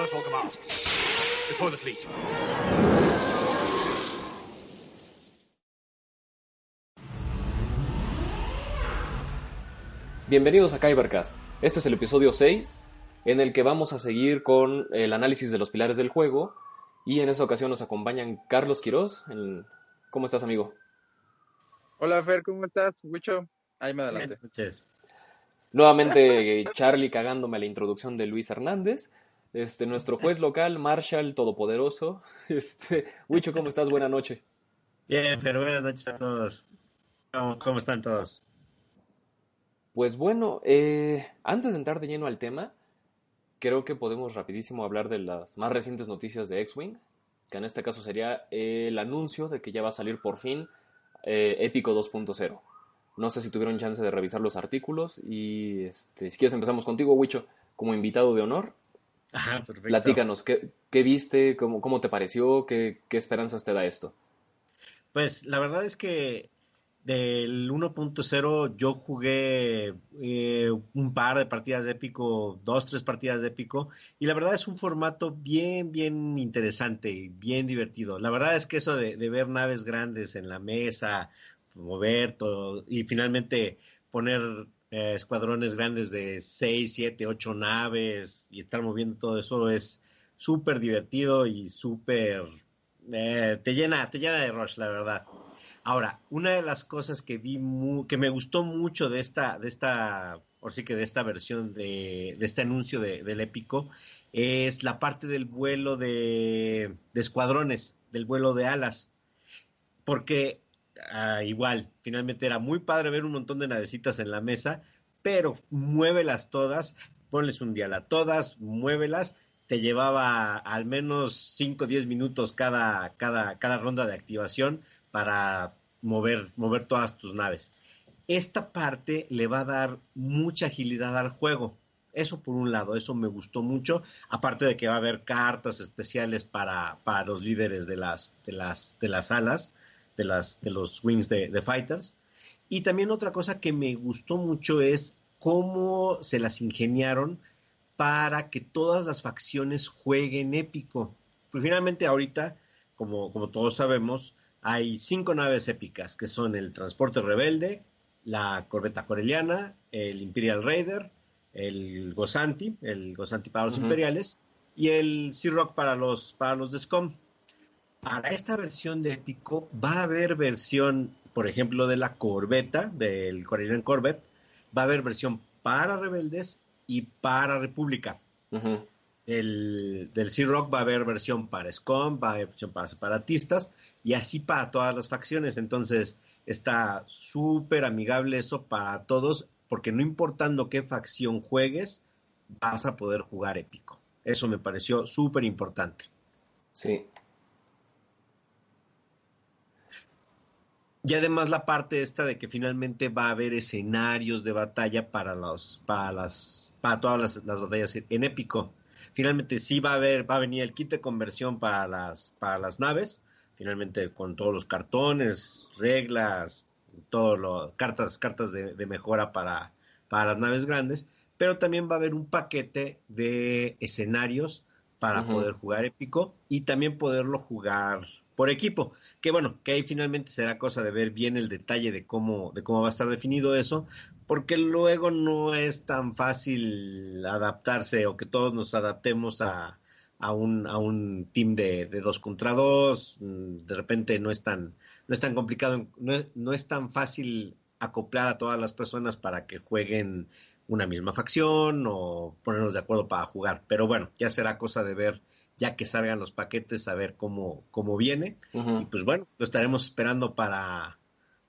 Carlos or command. Deploy the fleet. Bienvenidos a Kybercast. Este es el episodio 6, en el que vamos a seguir con el análisis de los pilares del juego. Y en esta ocasión nos acompañan Carlos Quiroz. El- ¿Cómo estás, amigo? Hola Fer, ¿cómo estás? Wicho, ahí me adelante. noches. Nuevamente Charlie cagándome la introducción de Luis Hernández. Este, nuestro juez local, Marshall Todopoderoso. Este, Huicho, ¿cómo estás? Buena noche. Bien, pero buenas noches a todos. ¿Cómo, cómo están todos? Pues bueno, eh, antes de entrar de lleno al tema, creo que podemos rapidísimo hablar de las más recientes noticias de X-Wing, que en este caso sería el anuncio de que ya va a salir por fin eh, Épico 2.0. No sé si tuvieron chance de revisar los artículos y este, si quieres empezamos contigo, Wicho, como invitado de honor. Ajá, perfecto. Platícanos, ¿qué, qué viste? Cómo, ¿Cómo te pareció? ¿Qué, ¿Qué esperanzas te da esto? Pues la verdad es que del 1.0 yo jugué eh, un par de partidas de épico, dos, tres partidas de épico, y la verdad es un formato bien, bien interesante y bien divertido. La verdad es que eso de, de ver naves grandes en la mesa, mover todo, y finalmente poner eh, escuadrones grandes de 6, 7, 8 naves y estar moviendo todo eso es súper divertido y súper... eh, te llena, te llena de rush, la verdad. Ahora, una de las cosas que vi que me gustó mucho de esta, de esta, o sí que de esta versión de, de este anuncio de- del épico, es la parte del vuelo de, de escuadrones, del vuelo de alas. Porque ah, igual, finalmente era muy padre ver un montón de navecitas en la mesa, pero muévelas todas, ponles un dial a todas, muévelas, te llevaba al menos 5 o 10 minutos cada, cada, cada ronda de activación para mover, mover todas tus naves. Esta parte le va a dar mucha agilidad al juego. Eso por un lado, eso me gustó mucho. Aparte de que va a haber cartas especiales para, para los líderes de las, de las, de las alas, de, las, de los wings de, de fighters. Y también otra cosa que me gustó mucho es cómo se las ingeniaron para que todas las facciones jueguen épico. Pues finalmente ahorita, como, como todos sabemos, hay cinco naves épicas, que son el Transporte Rebelde, la Corbeta Corelliana, el Imperial Raider, el Gozanti, el Gozanti para los. Imperiales, y el Sea Rock para los, para los de SCOM. Para esta versión de épico va a haber versión, por ejemplo, de la Corbeta, del Corellian Corvette, va a haber versión para rebeldes y para República Ujú. del, del Sea Rock va a haber versión para SCOM, va a haber versión para separatistas y así para todas las facciones. Entonces está súper amigable eso para todos porque no importando qué facción juegues, vas a poder jugar épico. Eso me pareció súper importante. Sí, Y además la parte esta de que finalmente va a haber escenarios de batalla para los, para las, para todas las, las batallas en épico. Finalmente sí va a haber, va a venir el kit de conversión para las, para las naves, finalmente con todos los cartones, reglas, todo lo, cartas, cartas de, de mejora para, para las naves grandes, pero también va a haber un paquete de escenarios para poder jugar épico y también poderlo jugar por equipo. Que bueno, que ahí finalmente será cosa de ver bien el detalle de cómo, de cómo va a estar definido eso, porque luego no es tan fácil adaptarse o que todos nos adaptemos a, a un, a un team de, dos contra dos. Mm, De repente no es tan, no es tan complicado, no no es tan fácil acoplar a todas las personas para que jueguen una misma facción o ponernos de acuerdo para jugar. Pero bueno, ya será cosa de ver ya que salgan los paquetes, a ver cómo, cómo viene. Y pues bueno, lo estaremos esperando para,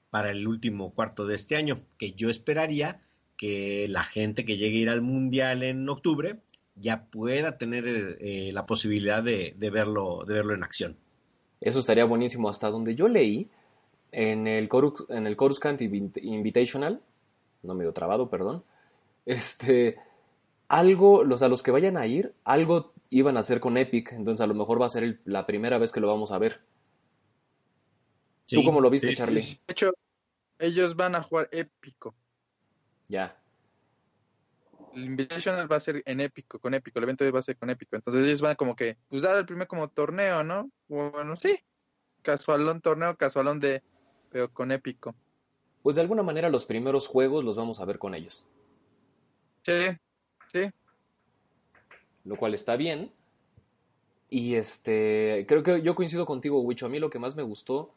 para el último cuarto de este año, que yo esperaría que la gente que llegue a ir al Mundial en octubre ya pueda tener eh, la posibilidad de, de verlo, de verlo en acción. Eso estaría buenísimo. Hasta donde yo leí, en el Chorus, en el Coruscant Invit- Invitational, no medio trabado, perdón, este, algo, los a los que vayan a ir, algo iban a hacer con Epic, entonces a lo mejor va a ser el- la primera vez que lo vamos a ver. ¿Tú cómo lo viste, sí, Charlie? sí. De hecho, ellos van a jugar épico. Ya. el Invitational va a ser en épico, con épico, el evento va a ser con épico. Entonces ellos van como que, pues dar el primer como torneo, ¿no? Bueno, sí, casualón torneo, casualón de, pero con épico. Pues de alguna manera los primeros juegos los vamos a ver con ellos. Sí, sí. Lo cual está bien. Y este, creo que yo coincido contigo, Wicho. A mí lo que más me gustó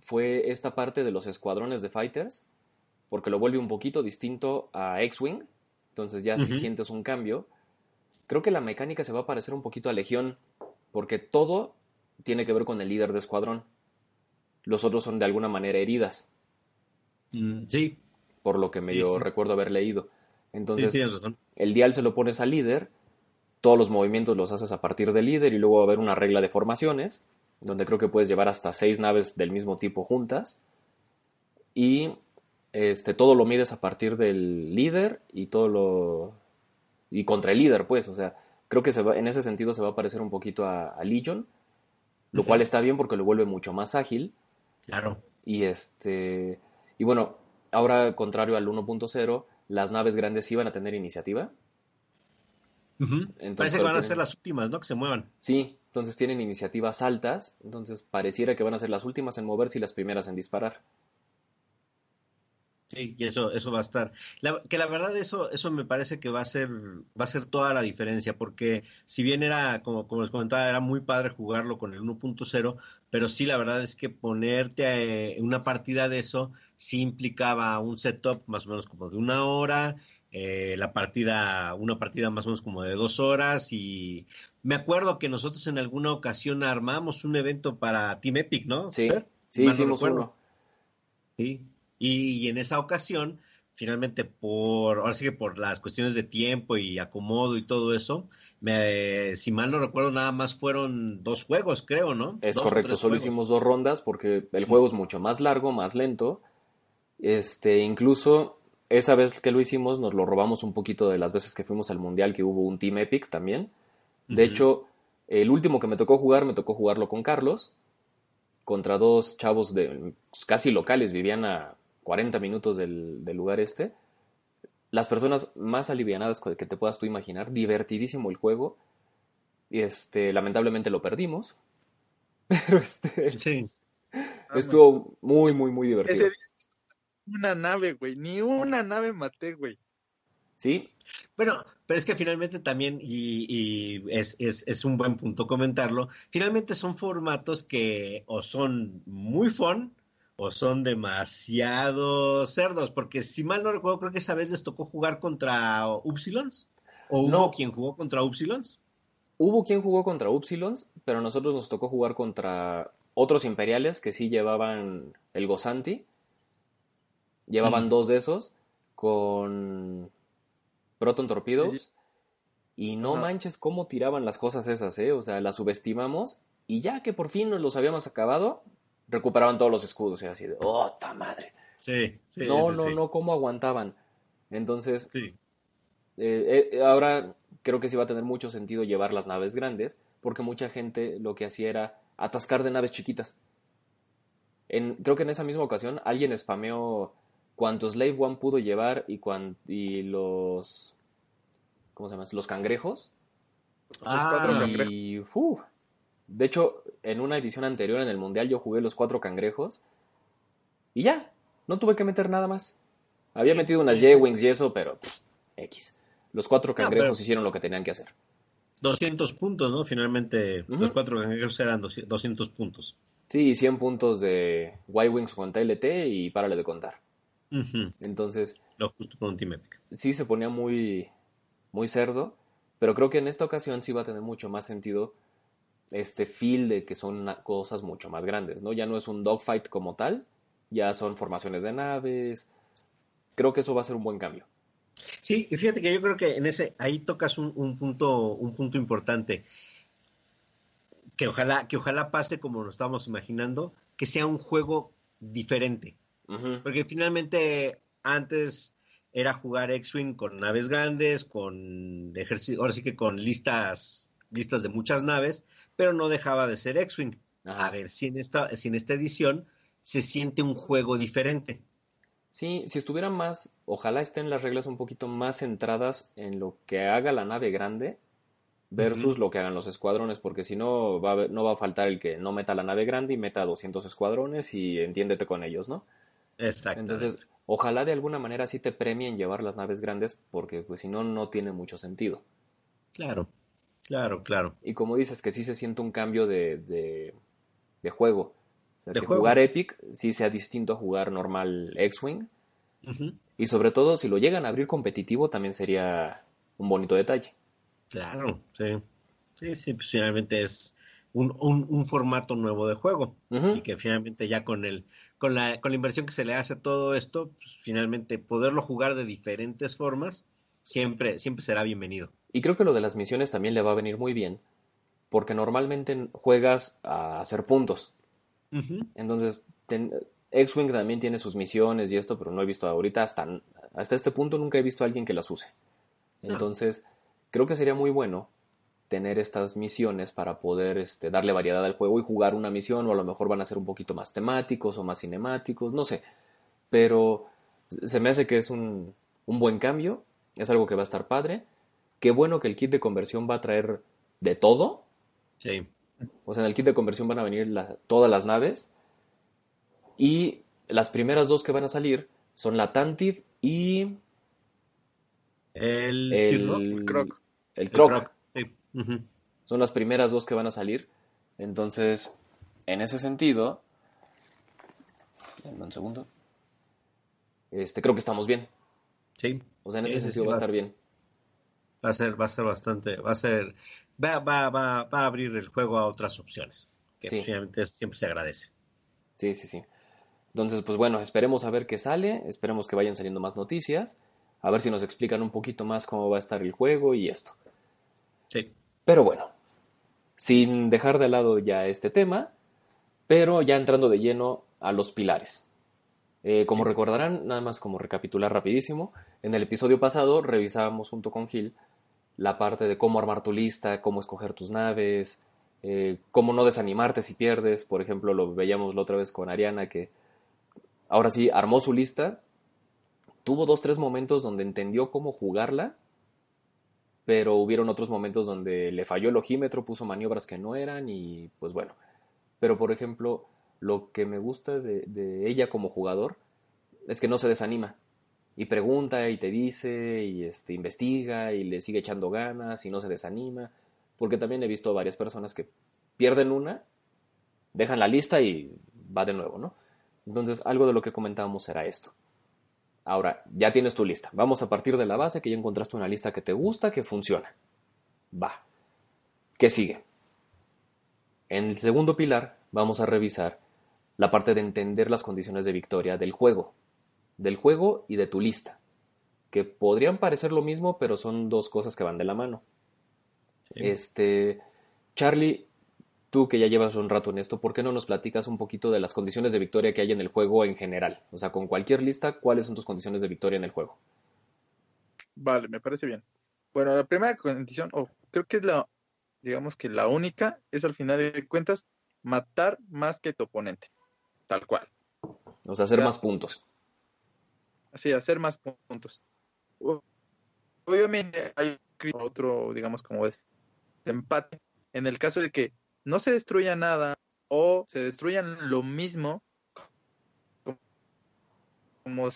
fue esta parte de los escuadrones de fighters, porque lo vuelve un poquito distinto a X-Wing. Entonces ya si sientes un cambio. Creo que la mecánica se va a parecer un poquito a Legión, porque todo tiene que ver con el líder de escuadrón. Los otros son de alguna manera heridas. Mm, sí. Por lo que medio Sí, sí. recuerdo haber leído. Entonces, sí, razón. el dial se lo pones al líder, todos los movimientos los haces a partir del líder y luego va a haber una regla de formaciones, donde creo que puedes llevar hasta seis naves del mismo tipo juntas. Y este, todo lo mides a partir del líder y todo lo. y contra el líder, pues. O sea, creo que se va, en ese sentido se va a parecer un poquito a, a Legion, lo cual está bien porque lo vuelve mucho más ágil. Claro. Y este. Y bueno, ahora, contrario al 1.0, las naves grandes van a tener iniciativa. Entonces, Parece que van a ser las últimas, ¿no? Que se muevan. Sí, entonces tienen iniciativas altas, entonces pareciera que van a ser las últimas en moverse y las primeras en disparar. Sí, y eso, eso va a estar. La- que la verdad eso, eso me parece que va a ser, va a ser toda la diferencia, porque si bien era, como, como les comentaba, era muy padre jugarlo con el 1.0, pero sí la verdad es que ponerte eh, en una partida de eso sí implicaba un setup más o menos como de una hora, eh, la partida, una partida más o menos como de dos horas, y me acuerdo que nosotros en alguna ocasión armamos un evento para Team Epic, ¿no? Sí, Fer? sí, Mal no hicimos recuerdo. uno. Sí, y, y en esa ocasión, finalmente por, ahora sí que por las cuestiones de tiempo y acomodo y todo eso, me, si mal no recuerdo, nada más fueron dos juegos, creo, ¿no? Es Dos correcto, solo juegos. hicimos dos rondas porque el juego es mucho más largo, más lento. Este, incluso esa vez que lo hicimos nos lo robamos un poquito de las veces que fuimos al mundial que hubo un Team Epic también. De hecho, el último que me tocó jugar, me tocó jugarlo con Carlos, contra dos chavos de pues, casi locales, vivían a 40 minutos del, del lugar este. Las personas más alivianadas que te puedas tú imaginar, divertidísimo el juego. Y este, lamentablemente lo perdimos. Pero este, Sí, estuvo muy, muy, muy divertido. Ese día una nave, güey, ni una nave maté, güey. Sí, Bueno, pero es que finalmente también, y, y es, es, es un buen punto comentarlo, finalmente son formatos que o son muy fun o son demasiado cerdos, porque si mal no recuerdo, creo que esa vez les tocó jugar contra Upsilons, o hubo No. quien jugó contra Upsilons. Hubo quien jugó contra Upsilons, pero a nosotros nos tocó jugar contra otros imperiales que sí llevaban el Gozanti. Llevaban dos de esos con Proton Torpedos. Sí, sí. Y no manches cómo tiraban las cosas esas, ¿eh? O sea, las subestimamos. Y ya que por fin nos los habíamos acabado, recuperaban todos los escudos. Y así de, ¡oh, ta madre! Sí, sí, no, sí, no, no, cómo aguantaban. Entonces, Sí. eh, eh, ahora creo que sí va a tener mucho sentido llevar las naves grandes, porque mucha gente lo que hacía era atascar de naves chiquitas. En, creo que en esa misma ocasión alguien spameó cuantos Slave One pudo llevar y, cuan- y los... ¿Cómo se llama? Los cangrejos. Los Ah, cuatro cangrejos. Y... de hecho, en una edición anterior en el Mundial yo jugué los cuatro cangrejos y ya, no tuve que meter nada más. Había metido unas. J-Wings y eso, pero pff, X. Los cuatro cangrejos pero- hicieron lo que tenían que hacer. 200 puntos, ¿no? Finalmente, los cuatro cangrejos eran 200 puntos. Sí, 100 puntos de Y-Wings con TLT y párale de contar. Entonces, Lo justo un Team Epic. sí se ponía muy, muy cerdo, pero creo que en esta ocasión sí va a tener mucho más sentido este feel de que son cosas mucho más grandes, ¿no? Ya no es un dogfight como tal, ya son formaciones de naves. Creo que eso va a ser un buen cambio. Sí, y fíjate que yo creo que en ese, ahí tocas un, un punto, un punto importante. Que ojalá, que ojalá pase como lo estamos imaginando, que sea un juego diferente. Porque finalmente antes era jugar X-Wing con naves grandes, con ejército, ahora sí que con listas, listas de muchas naves, pero no dejaba de ser X-Wing. A ver si en esta, si en esta edición se siente un juego diferente. Sí, si estuvieran más, ojalá estén las reglas un poquito más centradas en lo que haga la nave grande versus lo que hagan los escuadrones, porque si no va a, no va a faltar el que no meta la nave grande y meta 200 escuadrones y entiéndete con ellos, ¿no? Exactamente. Entonces, ojalá de alguna manera sí te premien llevar las naves grandes, porque pues si no, no tiene mucho sentido. Claro, claro, claro. Y como dices, que sí se siente un cambio de, de, de juego. O sea, De que juego. jugar Epic sí sea distinto a jugar normal X-Wing. Y sobre todo, si lo llegan a abrir competitivo, también sería un bonito detalle. Claro, sí. Sí, sí, pues finalmente es un, un, un formato nuevo de juego. Y que finalmente ya con el, con la, con la inversión que se le hace a todo esto, pues, finalmente poderlo jugar de diferentes formas, siempre, siempre será bienvenido. Y creo que lo de las misiones también le va a venir muy bien, porque normalmente juegas a hacer puntos. Entonces, X-Wing también tiene sus misiones y esto, pero no he visto ahorita, hasta, hasta este punto nunca he visto a alguien que las use. No. Entonces, creo que sería muy bueno tener estas misiones para poder este, darle variedad al juego y jugar una misión, o a lo mejor van a ser un poquito más temáticos o más cinemáticos, no sé. Pero se me hace que es un, un buen cambio, es algo que va a estar padre. Qué bueno que el kit de conversión va a traer de todo, Sí. o sea, en el kit de conversión van a venir la- todas las naves. Y las primeras dos que van a salir son la Tantive y El, el, Croc. el el Croc. Son las primeras dos que van a salir. Entonces, en ese sentido, denme un segundo. Este, creo que estamos bien. Sí. O sea, en ese sí, sentido sí, va a estar bien. Va a ser, va a ser bastante, va a ser, va, va, va, va a abrir el juego a otras opciones, que Sí. finalmente siempre se agradece. Sí, sí, sí. Entonces, pues bueno, esperemos a ver qué sale, esperemos que vayan saliendo más noticias, a ver si nos explican un poquito más cómo va a estar el juego y esto. Sí. Pero bueno, sin dejar de lado ya este tema, pero ya entrando de lleno a los pilares. Eh, como recordarán, nada más como recapitular rapidísimo, en el episodio pasado revisábamos junto con Gil la parte de cómo armar tu lista, cómo escoger tus naves, eh, cómo no desanimarte si pierdes. Por ejemplo, lo veíamos la otra vez con Ariana, que ahora sí armó su lista, tuvo dos, tres momentos donde entendió cómo jugarla, pero hubieron otros momentos donde le falló el ojímetro, puso maniobras que no eran y pues bueno. Pero por ejemplo, lo que me gusta de, ella como jugador es que no se desanima y pregunta y te dice y este, investiga y le sigue echando ganas y no se desanima. Porque también he visto varias personas que pierden una, dejan la lista y va de nuevo, ¿no? Entonces, algo de lo que comentábamos era esto. Ahora, ya tienes tu lista. Vamos a partir de la base que ya encontraste una lista que te gusta, que funciona. Va. ¿Qué sigue? En el segundo pilar vamos a revisar la parte de entender las condiciones de victoria del juego. Del juego y de tu lista. Que podrían parecer lo mismo, pero son dos cosas que van de la mano. sí. Este, Charlie, tú que ya llevas un rato en esto, ¿por qué no nos platicas un poquito de las condiciones de victoria que hay en el juego en general? O sea, con cualquier lista, ¿cuáles son tus condiciones de victoria en el juego? Vale, me parece bien. Bueno, la primera condición, o creo que es la, digamos que la única, es al final de cuentas matar más que tu oponente. Tal cual. O sea, hacer más puntos. Así, hacer más puntos. Obviamente hay otro, digamos, como es empate. En el caso de que no se destruya nada o se destruyan lo mismo, como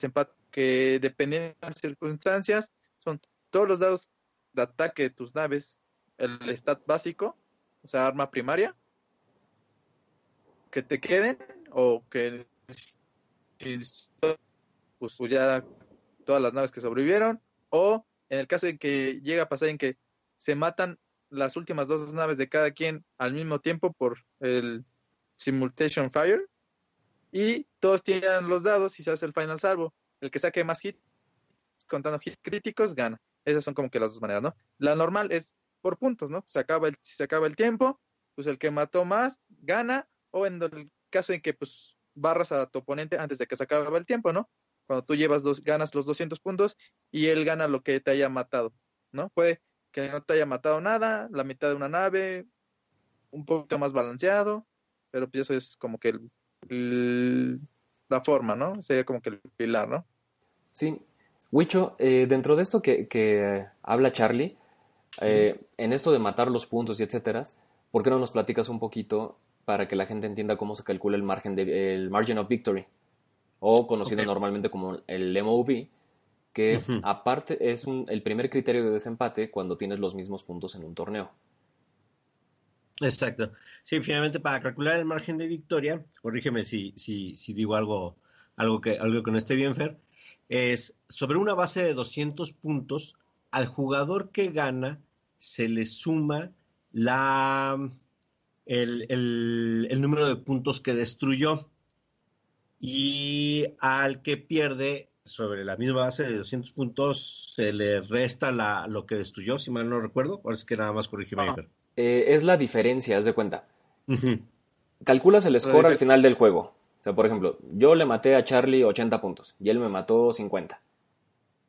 empate que dependiendo de las circunstancias, son todos los dados de ataque de tus naves, el stat básico, o sea, arma primaria, que te queden o que pues ya todas las naves que sobrevivieron, o en el caso de que llega a pasar en que se matan las últimas dos naves de cada quien al mismo tiempo por el Simultation Fire, y todos tiran los dados y se hace el final salvo. El que saque más hits, contando hits críticos, gana. Esas son como que las dos maneras, ¿no? La normal es por puntos, ¿no? Se acaba el, si se acaba el tiempo, pues el que mató más gana, o en el caso en que pues barras a tu oponente antes de que se acabe el tiempo, ¿no? Cuando tú llevas dos, ganas los 200 puntos y él gana lo que te haya matado, ¿no? Puede que no te haya matado nada, la mitad de una nave, un poquito más balanceado, pero pues eso es como que el, el- la forma, ¿no? Sería como que el pilar, ¿no? Sí. Wicho, eh, dentro de esto que, que habla Charlie, eh, en esto de matar los puntos y etcétera, ¿por qué no nos platicas un poquito para que la gente entienda cómo se calcula el margen de, el margin of victory? O conocido normalmente como el MOV, que aparte es un- el primer criterio de desempate cuando tienes los mismos puntos en un torneo. Exacto. Sí, finalmente para calcular el margen de victoria, corrígeme si, si, si digo algo, algo, que, algo que no esté bien, Fer, es sobre una base de 200 puntos, al jugador que gana se le suma la, el, el- el número de puntos que destruyó y al que pierde sobre la misma base de 200 puntos se le resta la, lo que destruyó, si mal no recuerdo, ahora es que nada más corrígeme, Ah. Eh, es la diferencia, haz de cuenta. Calculas el score al final del juego. O sea, por ejemplo, yo le maté a Charlie 80 puntos y él me mató 50.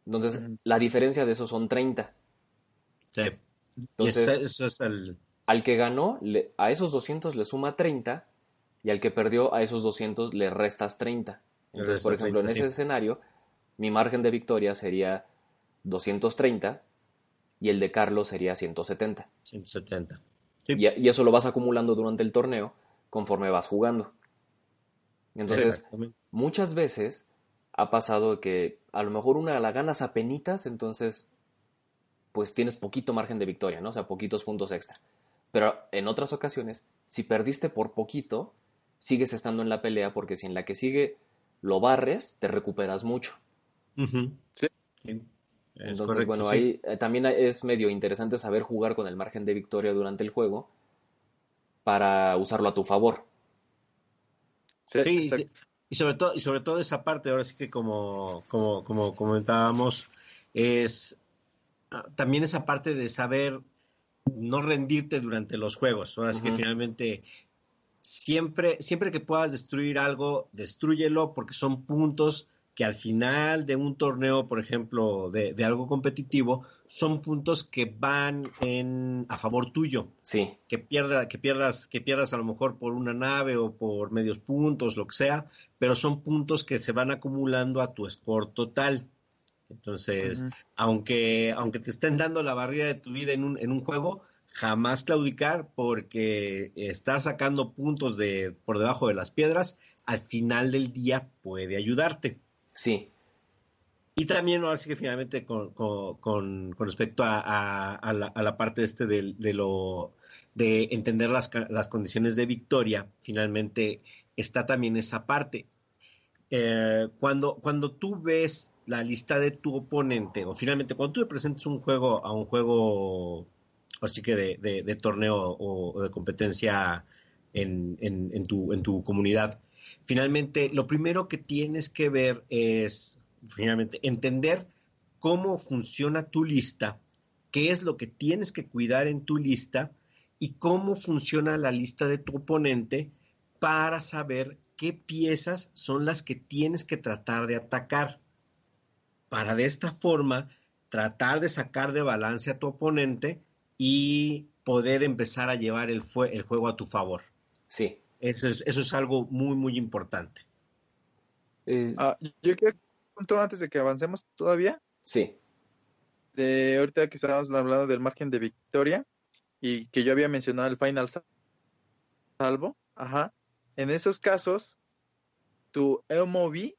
Entonces, la diferencia de eso son 30. Sí. Entonces, ese- eso es el... al que ganó, le- a esos 200 le suma 30 y al que perdió, a esos 200 le restas 30. Le Entonces, por ejemplo, 30, en ese sí. escenario, mi margen de victoria sería 230 y el de Carlos sería 170. 170. Sí. Y, y eso lo vas acumulando durante el torneo conforme vas jugando. Entonces, muchas veces ha pasado que a lo mejor una la ganas a penitas, entonces pues tienes poquito margen de victoria, ¿no? O sea, poquitos puntos extra. Pero en otras ocasiones, si perdiste por poquito, sigues estando en la pelea porque si en la que sigue lo barres, te recuperas mucho. Sí. Es Entonces, correcto, bueno, sí. ahí eh, también es medio interesante saber jugar con el margen de victoria durante el juego para usarlo a tu favor. Sí, y sobre todo, y sobre todo esa parte, ahora sí que como, como, como comentábamos, es ah, también esa parte de saber no rendirte durante los juegos. Ahora sí que finalmente siempre, siempre que puedas destruir algo, destrúyelo porque son puntos que al final de un torneo, por ejemplo, de, de algo competitivo, son puntos que van en, a favor tuyo Sí, que pierda, que pierdas, que pierdas a lo mejor por una nave o por medios puntos, lo que sea, pero son puntos que se van acumulando a tu score total. Entonces, aunque, aunque te estén dando la barrida de tu vida en un, en un juego, jamás claudicar porque estar sacando puntos de por debajo de las piedras, al final del día puede ayudarte. Sí, Y también, ahora sí que finalmente con, con, respecto a, a- la, a la parte este del- de, lo de entender las, las condiciones de victoria, finalmente está también esa parte. Eh, cuando, cuando tú ves la lista de tu oponente, o finalmente cuando tú le presentes un juego a un juego, así que de, de- de torneo o, o de competencia en, en- en tu, en tu comunidad, finalmente lo primero que tienes que ver es finalmente entender cómo funciona tu lista, qué es lo que tienes que cuidar en tu lista y cómo funciona la lista de tu oponente para saber qué piezas son las que tienes que tratar de atacar. Para de esta forma tratar de sacar de balance a tu oponente y poder empezar a llevar el, el juego a tu favor. sí. Eso es, eso es algo muy, muy importante. Eh, ah, yo quiero punto antes de que avancemos todavía. Sí. De ahorita que estábamos hablando del margen de victoria y que yo había mencionado el final salvo, ajá. En esos casos, tu EMOV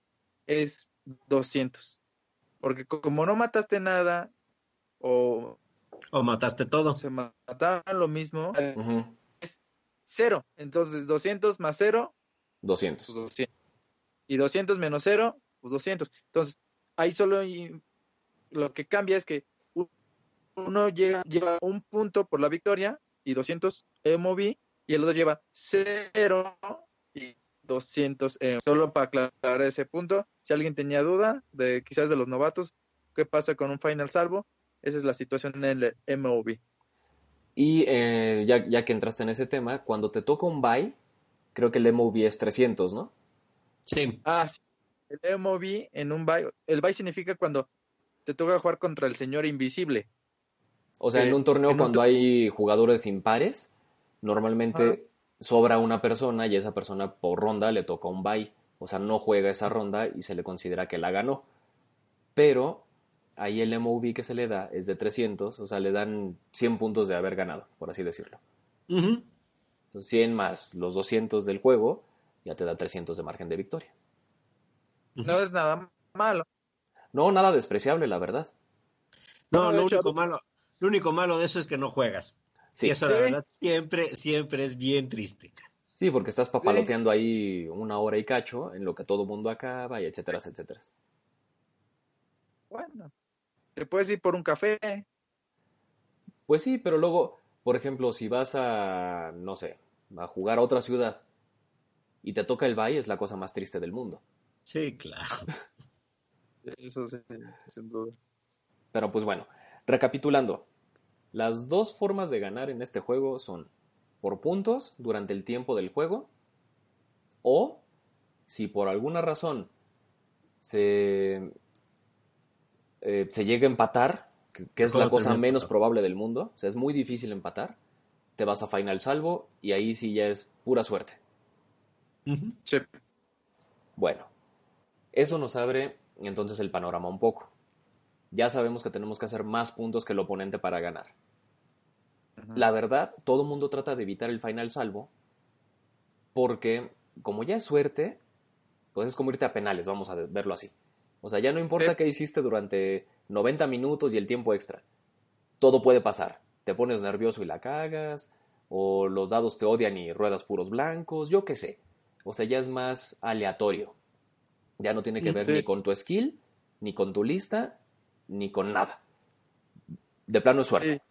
es 200. Porque como no mataste nada o... O mataste todo. Se mataban lo mismo. Uh. 0. Entonces 200 más 0. 200. Pues 200. Y 200 menos 0, pues 200. Entonces ahí solo y lo que cambia es que uno llega, lleva un punto por la victoria y 200 moví y el otro lleva 0 y 200 euros. Solo para aclarar ese punto, si alguien tenía duda de quizás de los novatos, qué pasa con un final salvo, esa es la situación en el MOV. Y eh, ya, ya que entraste en ese tema, cuando te toca un buy, creo que el MOV es 300, ¿no? Sí, Ah, sí. El MOV en un bye. El bye significa cuando te toca jugar contra el señor invisible. O sea, Eh, en un torneo en cuando hay jugadores impares, normalmente sobra una persona y esa persona por ronda le toca un buy. O sea, no juega esa ronda y se le considera que la ganó. Pero ahí el MOV que se le da es de 300, o sea, le dan 100 puntos de haber ganado, por así decirlo. Ujú. Entonces, 100 más los 200 del juego, ya te da 300 de margen de victoria. No es nada malo. No, nada despreciable, la verdad. No, lo hecho- único malo, lo único malo de eso es que no juegas. Sí, Y eso la Sí. verdad siempre, siempre es bien triste. sí porque estás papaloteando ahí una hora y cacho en lo que todo mundo acaba y etcétera, etcétera. Bueno, te puedes ir por un café. Pues sí, pero luego, por ejemplo, si vas a, no sé, a jugar a otra ciudad y te toca el valle, es la cosa más triste del mundo. Sí, claro. Eso sí, sin duda. Pero pues bueno, recapitulando, las dos formas de ganar en este juego son por puntos durante el tiempo del juego o si por alguna razón se, eh, se llega a empatar, que, que es la cosa menos empatado. probable del mundo, o sea, es muy difícil empatar, te vas a final salvo y ahí sí ya es pura suerte. Sí. Bueno, eso nos abre entonces el panorama un poco. Ya sabemos que tenemos que hacer más puntos que el oponente para ganar. La verdad, todo el mundo trata de evitar el final salvo porque como ya es suerte, pues es como irte a penales, vamos a verlo así. O sea, ya no importa Sí. qué hiciste durante 90 minutos y el tiempo extra. Todo puede pasar. Te pones nervioso y la cagas, o los dados te odian y ruedas puros blancos, yo qué sé. O sea, ya es más aleatorio. Ya no tiene que ver Sí. ni con tu skill, ni con tu lista, ni con nada. De plano es suerte.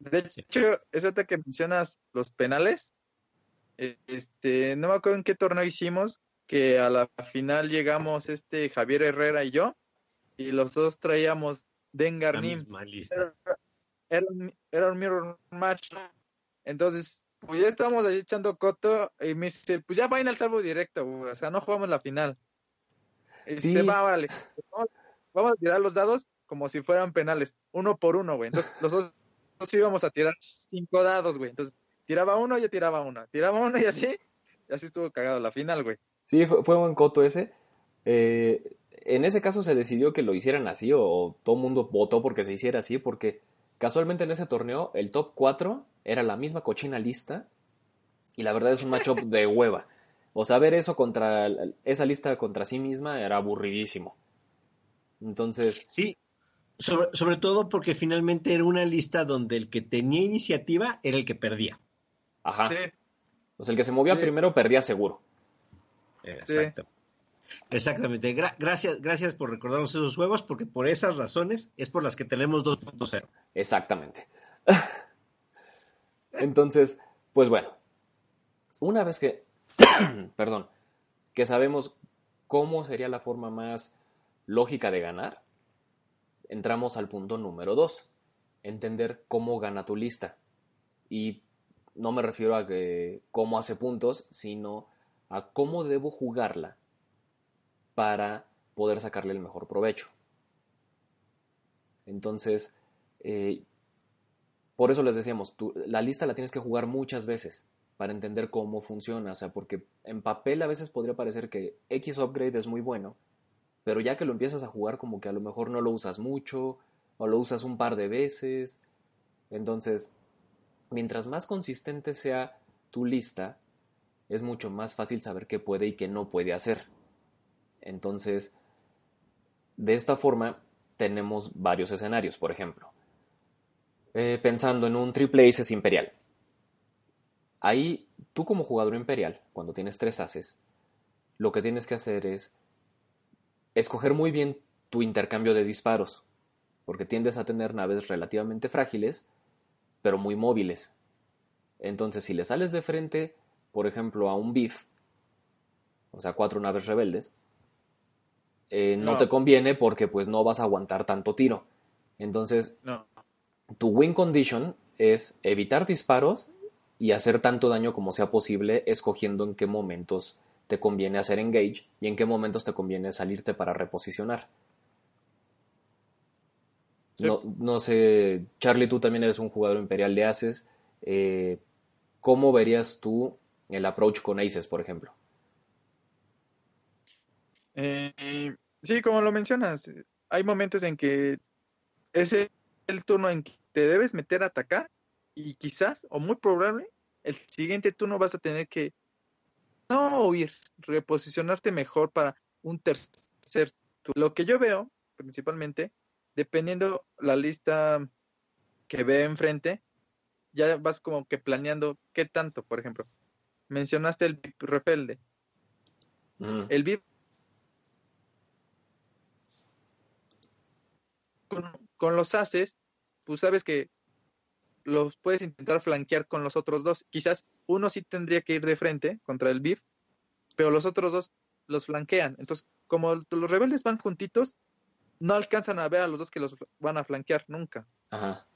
Sí. De hecho, eso que mencionas los penales, eh, este, no me acuerdo en qué torneo hicimos, que a la final llegamos este Javier Herrera y yo, y los dos traíamos Dengar La Nim. misma lista. Era, era un, era un mirror match. Entonces, pues ya estábamos ahí echando coto y me dice, pues ya final salvo directo, güey, o sea, no jugamos la final. Y dice, Sí. va, vale, vamos, vamos a tirar los dados como si fueran penales, uno por uno, güey. Entonces, los dos nos íbamos a tirar cinco dados, güey. Entonces, tiraba uno, yo tiraba uno, tiraba uno y así, y así estuvo cagado la final, güey. Sí, fue, fue buen coto ese. Eh, en ese caso se decidió que lo hicieran así o, o todo el mundo votó porque se hiciera así porque casualmente en ese torneo el top 4 era la misma cochina lista y la verdad es un matchup de hueva. O sea, ver eso contra esa lista contra sí misma era aburridísimo. Entonces, Sí, sobre, sobre todo porque finalmente era una lista donde el que tenía iniciativa era el que perdía. ajá. Sí, O sea, el que se movía Sí. primero perdía seguro. Exacto. Exactamente. Gra- gracias, gracias por recordarnos esos juegos, porque por esas razones es por las que tenemos 2.0. Exactamente. Entonces, pues bueno, una vez que, perdón, que sabemos cómo sería la forma más lógica de ganar, entramos al punto número dos, entender cómo gana tu lista. Y no me refiero a que cómo hace puntos, sino a cómo debo jugarla para poder sacarle el mejor provecho. Entonces, eh, por eso les decíamos, la lista la tienes que jugar muchas veces para entender cómo funciona, o sea, porque en papel a veces podría parecer que X upgrade es muy bueno, pero ya que lo empiezas a jugar como que a lo mejor no lo usas mucho o lo usas un par de veces, entonces, mientras más consistente sea tu lista, es mucho más fácil saber qué puede y qué no puede hacer. Entonces, de esta forma, tenemos varios escenarios, por ejemplo. Eh, pensando en un triple aces imperial. Ahí, tú como jugador imperial, cuando tienes tres aces, lo que tienes que hacer es escoger muy bien tu intercambio de disparos, porque tiendes a tener naves relativamente frágiles, pero muy móviles. Entonces, si le sales de frente, por ejemplo, a un BIF, o sea, cuatro naves rebeldes, eh, no, No. te conviene porque pues no vas a aguantar tanto tiro. Entonces, no. tu win condition es evitar disparos y hacer tanto daño como sea posible, escogiendo en qué momentos te conviene hacer engage y en qué momentos te conviene salirte para reposicionar. Sí. No, no sé, Charlie, tú también eres un jugador imperial de Aces. eh, ¿Cómo verías tú el approach con Aces, por ejemplo? Eh, sí, como lo mencionas, hay momentos en que es el, turno en que te debes meter a atacar y quizás, o muy probable, el siguiente turno vas a tener que no huir, reposicionarte mejor para un tercer turno. Lo que yo veo, principalmente, dependiendo la lista que ve enfrente, ya vas como que planeando qué tanto, por ejemplo. Mencionaste el VIP rebelde. Ujú. El VIP con, con los haces, pues sabes que los puedes intentar flanquear con los otros dos. Quizás uno sí tendría que ir de frente contra el BIF, pero los otros dos los flanquean. Entonces, como los rebeldes van juntitos, no alcanzan a ver a los dos que los van a flanquear nunca. Ajá.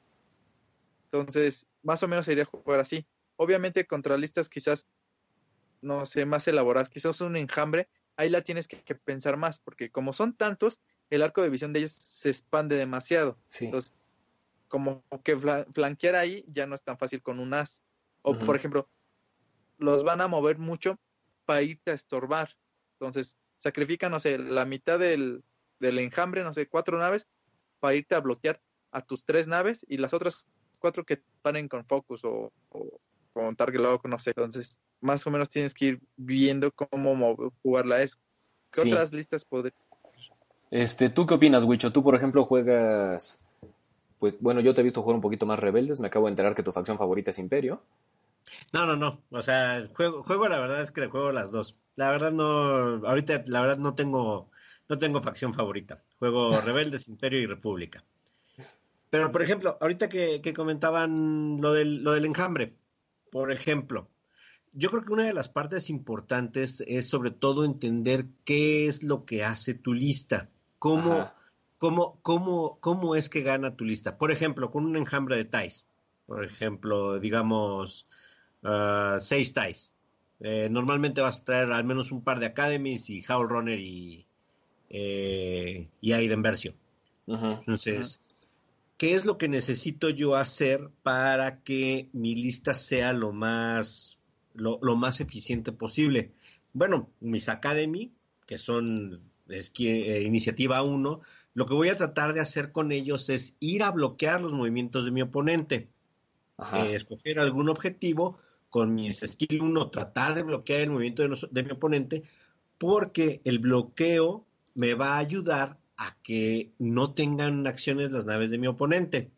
Entonces, más o menos sería jugar así. Obviamente contra listas quizás, no sé, más elaboradas, quizás un enjambre, ahí la tienes que, que pensar más, porque como son tantos, el arco de visión de ellos se expande demasiado. Sí. Entonces, como que fla- flanquear ahí ya no es tan fácil con un as. O, por ejemplo, los van a mover mucho para irte a estorbar. Entonces, sacrifican, no sé, la mitad del, del enjambre, no sé, cuatro naves, para irte a bloquear a tus tres naves y las otras cuatro que paren con focus o, o con target lock, no sé. Entonces, más o menos tienes que ir viendo cómo jugarla a eso. ¿Qué Sí. otras listas podrías? Este, ¿tú qué opinas, Wicho? Tú, por ejemplo, juegas. Pues bueno, yo te he visto jugar un poquito más rebeldes. Me acabo de enterar que tu facción favorita es Imperio. No, no, no. O sea, juego, juego la verdad es que le juego las dos. La verdad no, ahorita la verdad no tengo, no tengo facción favorita. Juego Rebeldes, Imperio y República. Pero, por ejemplo, ahorita que, que comentaban lo del, lo del enjambre, por ejemplo, yo creo que una de las partes importantes es sobre todo entender qué es lo que hace tu lista. Cómo, cómo, cómo, cómo es que gana tu lista. Por ejemplo, con un enjambre de ties. Por ejemplo, digamos, ah, seis ties. Eh, normalmente vas a traer al menos un par de Academies y Howl Runner y, eh, y Aiden Versio. Entonces, ¿qué es lo que necesito yo hacer para que mi lista sea lo más, lo, lo más eficiente posible? Bueno, mis Academy, que son es que, eh, iniciativa 1, lo que voy a tratar de hacer con ellos es ir a bloquear los movimientos de mi oponente. Eh, escoger algún objetivo con mi skill 1, tratar de bloquear el movimiento de, los- de mi oponente, porque el bloqueo me va a ayudar a que no tengan acciones las naves de mi oponente.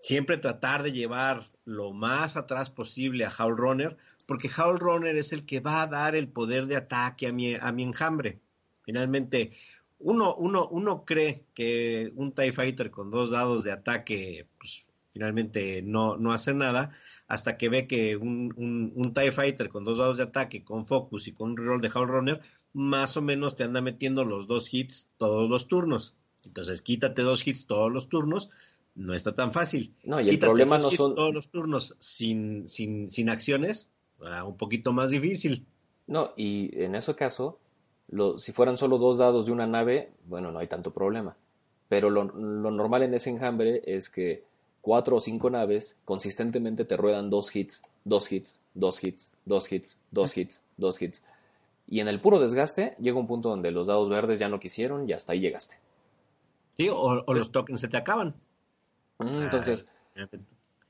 Siempre tratar de llevar lo más atrás posible a Howl Runner, porque Howl Runner es el que va a dar el poder de ataque a mi, a mi enjambre. Finalmente, uno, uno, uno cree que un TIE Fighter con dos dados de ataque, pues, finalmente no, no hace nada, hasta que ve que un, TIE Fighter con dos dados de ataque, con Focus y con un reroll de Howl Runner, más o menos te anda metiendo los dos hits todos los turnos. Entonces, quítate dos hits todos los turnos, no está tan fácil. No, y el Quítate problema dos no hits son. todos los turnos sin, sin, sin acciones, ah, un poquito más difícil. No, y en ese caso, lo- si fueran solo dos dados de una nave, bueno, no hay tanto problema. Pero lo, lo normal en ese enjambre es que cuatro o cinco naves consistentemente te ruedan dos hits, dos hits, dos hits, dos hits, dos hits, dos hits. Y en el puro desgaste llega un punto donde los dados verdes ya no quisieron y hasta ahí llegaste. ¿sí? O, o los tokens se te acaban. Entonces, Ah,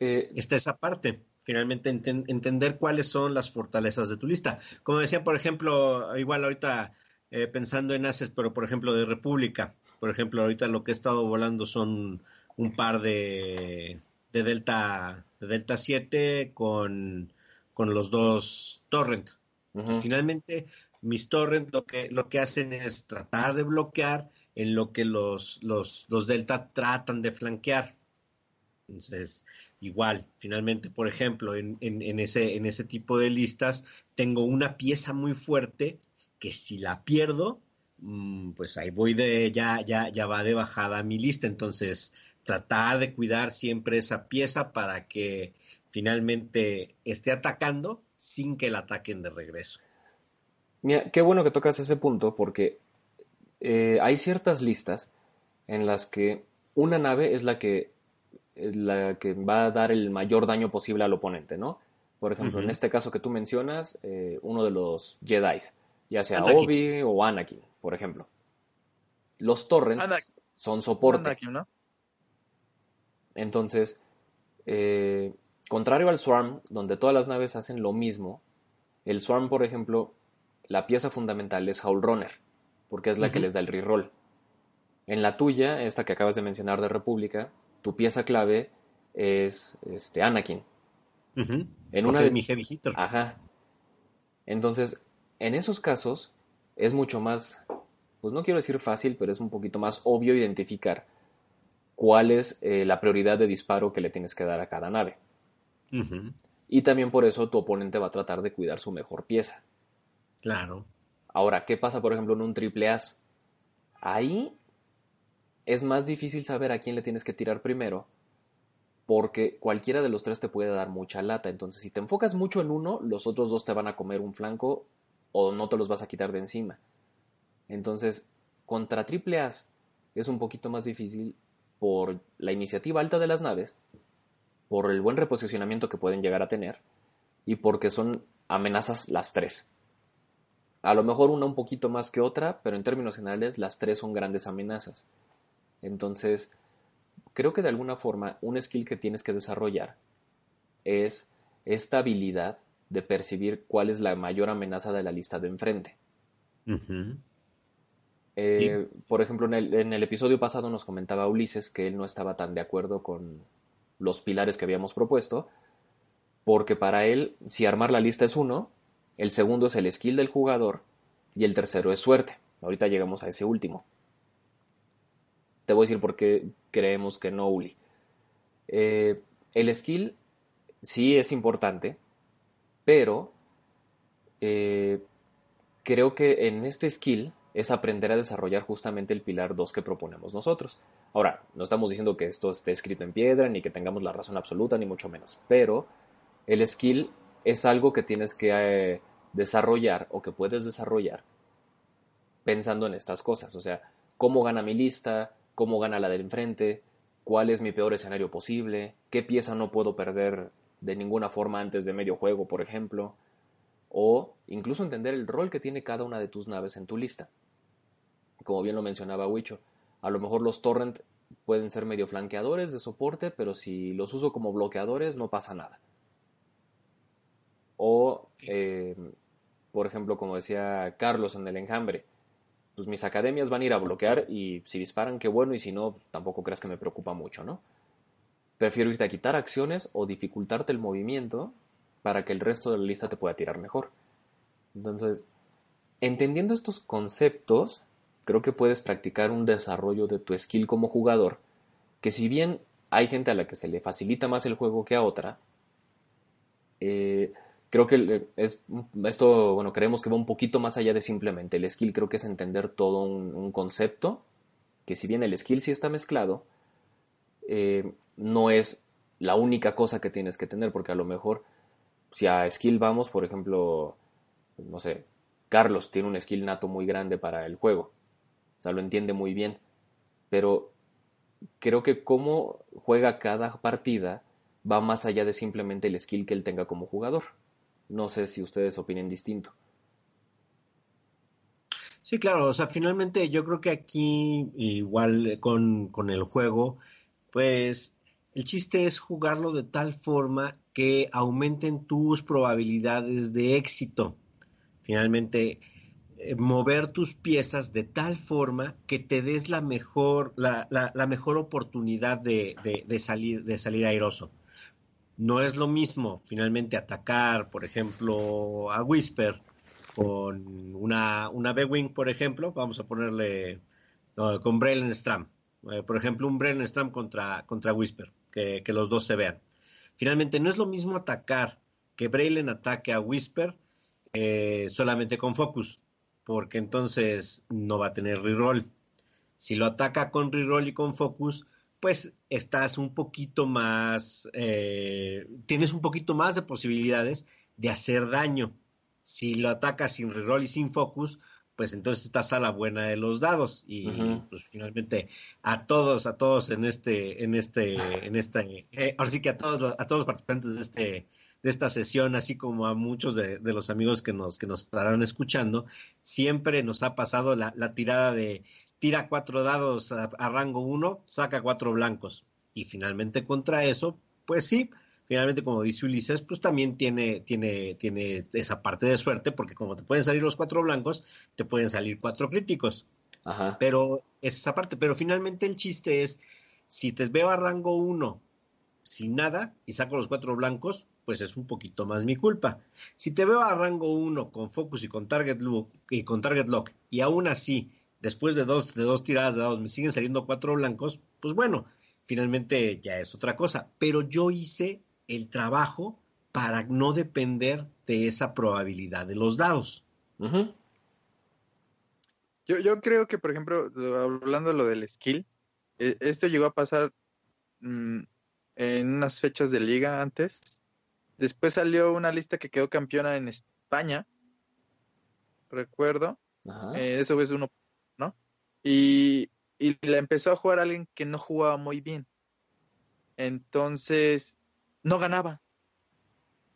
eh, está esa parte. Finalmente enten- entender cuáles son las fortalezas de tu lista. Como decía, por ejemplo, igual ahorita eh, pensando en Aces, pero por ejemplo de República. Por ejemplo, ahorita lo que he estado volando son un par de, de Delta de Delta 7 con, con los dos Torrent. Finalmente, mis torrents lo que, lo que hacen es tratar de bloquear en lo que los, los, los delta tratan de flanquear. Entonces, igual, finalmente, por ejemplo, en, en, en ese, en ese tipo de listas, tengo una pieza muy fuerte que si la pierdo, mm, pues ahí voy de, ya, ya, ya va de bajada mi lista. Entonces, tratar de cuidar siempre esa pieza para que finalmente esté atacando sin que la ataquen de regreso. Mira, qué bueno que tocas ese punto porque eh, hay ciertas listas en las que una nave es la que, es la que va a dar el mayor daño posible al oponente, ¿no? Por ejemplo, en este caso que tú mencionas, eh, uno de los Jedi, ya sea Anakin. Obi o Anakin, por ejemplo. Los torrents Anakin. son soporte. Anakin, ¿no? Entonces, eh, contrario al Swarm, donde todas las naves hacen lo mismo, el Swarm, por ejemplo, la pieza fundamental es Howl Runner, porque es la que les da el reroll. En la tuya, esta que acabas de mencionar de República, tu pieza clave es este, Anakin. En una es mi heavy hitter. Ajá. Entonces, en esos casos es mucho más, pues no quiero decir fácil, pero es un poquito más obvio identificar cuál es eh, la prioridad de disparo que le tienes que dar a cada nave. Y también por eso tu oponente va a tratar de cuidar su mejor pieza. Claro. Ahora, ¿qué pasa, por ejemplo, en un triple as? Ahí es más difícil saber a quién le tienes que tirar primero, porque cualquiera de los tres te puede dar mucha lata. Entonces, si te enfocas mucho en uno, los otros dos te van a comer un flanco o no te los vas a quitar de encima. Entonces, contra triple as es un poquito más difícil por la iniciativa alta de las naves, por el buen reposicionamiento que pueden llegar a tener y porque son amenazas las tres. A lo mejor una un poquito más que otra, pero en términos generales las tres son grandes amenazas. Entonces, creo que de alguna forma un skill que tienes que desarrollar es esta habilidad de percibir cuál es la mayor amenaza de la lista de enfrente. Eh, Por ejemplo, en el, en el episodio pasado nos comentaba Ulises que él no estaba tan de acuerdo con los pilares que habíamos propuesto, porque para él, si armar la lista es uno, el segundo es el skill del jugador y el tercero es suerte. Ahorita llegamos a ese último. Te voy a decir por qué creemos que no, Uli. Eh, el skill sí es importante, pero eh, creo que en este skill es aprender a desarrollar justamente el pilar 2 que proponemos nosotros. Ahora, no estamos diciendo que esto esté escrito en piedra, ni que tengamos la razón absoluta, ni mucho menos, pero el skill es algo que tienes que eh, desarrollar o que puedes desarrollar pensando en estas cosas, o sea, cómo gana mi lista, cómo gana la del enfrente, cuál es mi peor escenario posible, qué pieza no puedo perder de ninguna forma antes de medio juego, por ejemplo, o incluso entender el rol que tiene cada una de tus naves en tu lista. Como bien lo mencionaba Wicho, a lo mejor los torrent pueden ser medio flanqueadores de soporte, pero si los uso como bloqueadores no pasa nada. O, eh, por ejemplo, como decía Carlos en el enjambre, pues mis academias van a ir a bloquear y si disparan, qué bueno, y si no, tampoco creas que me preocupa mucho, ¿no? Prefiero irte a quitar acciones o dificultarte el movimiento para que el resto de la lista te pueda tirar mejor. Entonces, entendiendo estos conceptos, creo que puedes practicar un desarrollo de tu skill como jugador, que si bien hay gente a la que se le facilita más el juego que a otra, eh, creo que es, esto, bueno, creemos que va un poquito más allá de simplemente el skill, creo que es entender todo un, concepto, que si bien el skill sí está mezclado, eh, no es la única cosa que tienes que tener, porque a lo mejor si a skill vamos, por ejemplo, no sé, Carlos tiene un skill nato muy grande para el juego, o sea, lo entiende muy bien, pero creo que cómo juega cada partida va más allá de simplemente el skill que él tenga como jugador. No sé si ustedes opinen distinto. Sí, claro, o sea, finalmente yo creo que aquí, igual con, con el juego, pues el chiste es jugarlo de tal forma que aumenten tus probabilidades de éxito. Finalmente, mover tus piezas de tal forma que te des la mejor, la, mejor oportunidad de, salir, de salir airoso. No es lo mismo finalmente atacar, por ejemplo, a Whisper con una, una B-Wing, por ejemplo, vamos a ponerle no, con Braylon Stram. Eh, por ejemplo, un Braylon Stram contra, contra Whisper, que, que, los dos se vean. Finalmente, no es lo mismo atacar que Braylon ataque a Whisper eh, solamente con Focus, porque entonces no va a tener reroll. Si lo ataca con reroll y con Focus, pues estás un poquito más, eh, tienes un poquito más de posibilidades de hacer daño. Si lo atacas sin reroll y sin focus, pues entonces estás a la buena de los dados y uh -huh. pues finalmente a todos, a todos en este, en este, en este, eh, ahora sí que a todos, a todos los participantes de este, de esta sesión, así como a muchos de, los amigos que nos, que nos estarán escuchando, siempre nos ha pasado la, tirada de tira cuatro dados a, rango uno, saca cuatro blancos. Y finalmente contra eso, pues sí, finalmente como dice Ulises, pues también tiene, tiene, tiene esa parte de suerte, porque como te pueden salir los cuatro blancos, te pueden salir cuatro críticos. Ajá. Pero es esa parte, pero finalmente el chiste es, si te veo a rango uno sin nada y saco los cuatro blancos, pues es un poquito más mi culpa. Si te veo a rango 1 con focus y con target lock y con target lock y aún así después de dos, de dos tiradas de dados me siguen saliendo cuatro blancos, pues bueno, finalmente ya es otra cosa. Pero yo hice el trabajo para no depender de esa probabilidad de los dados. yo, yo, creo que, por ejemplo, hablando de lo del skill, e, esto llegó a pasar mm, en unas fechas de liga antes. Después salió una lista que quedó campeona en España, recuerdo. Eh, eso es uno y, la empezó a jugar alguien que no jugaba muy bien. Entonces, no ganaba.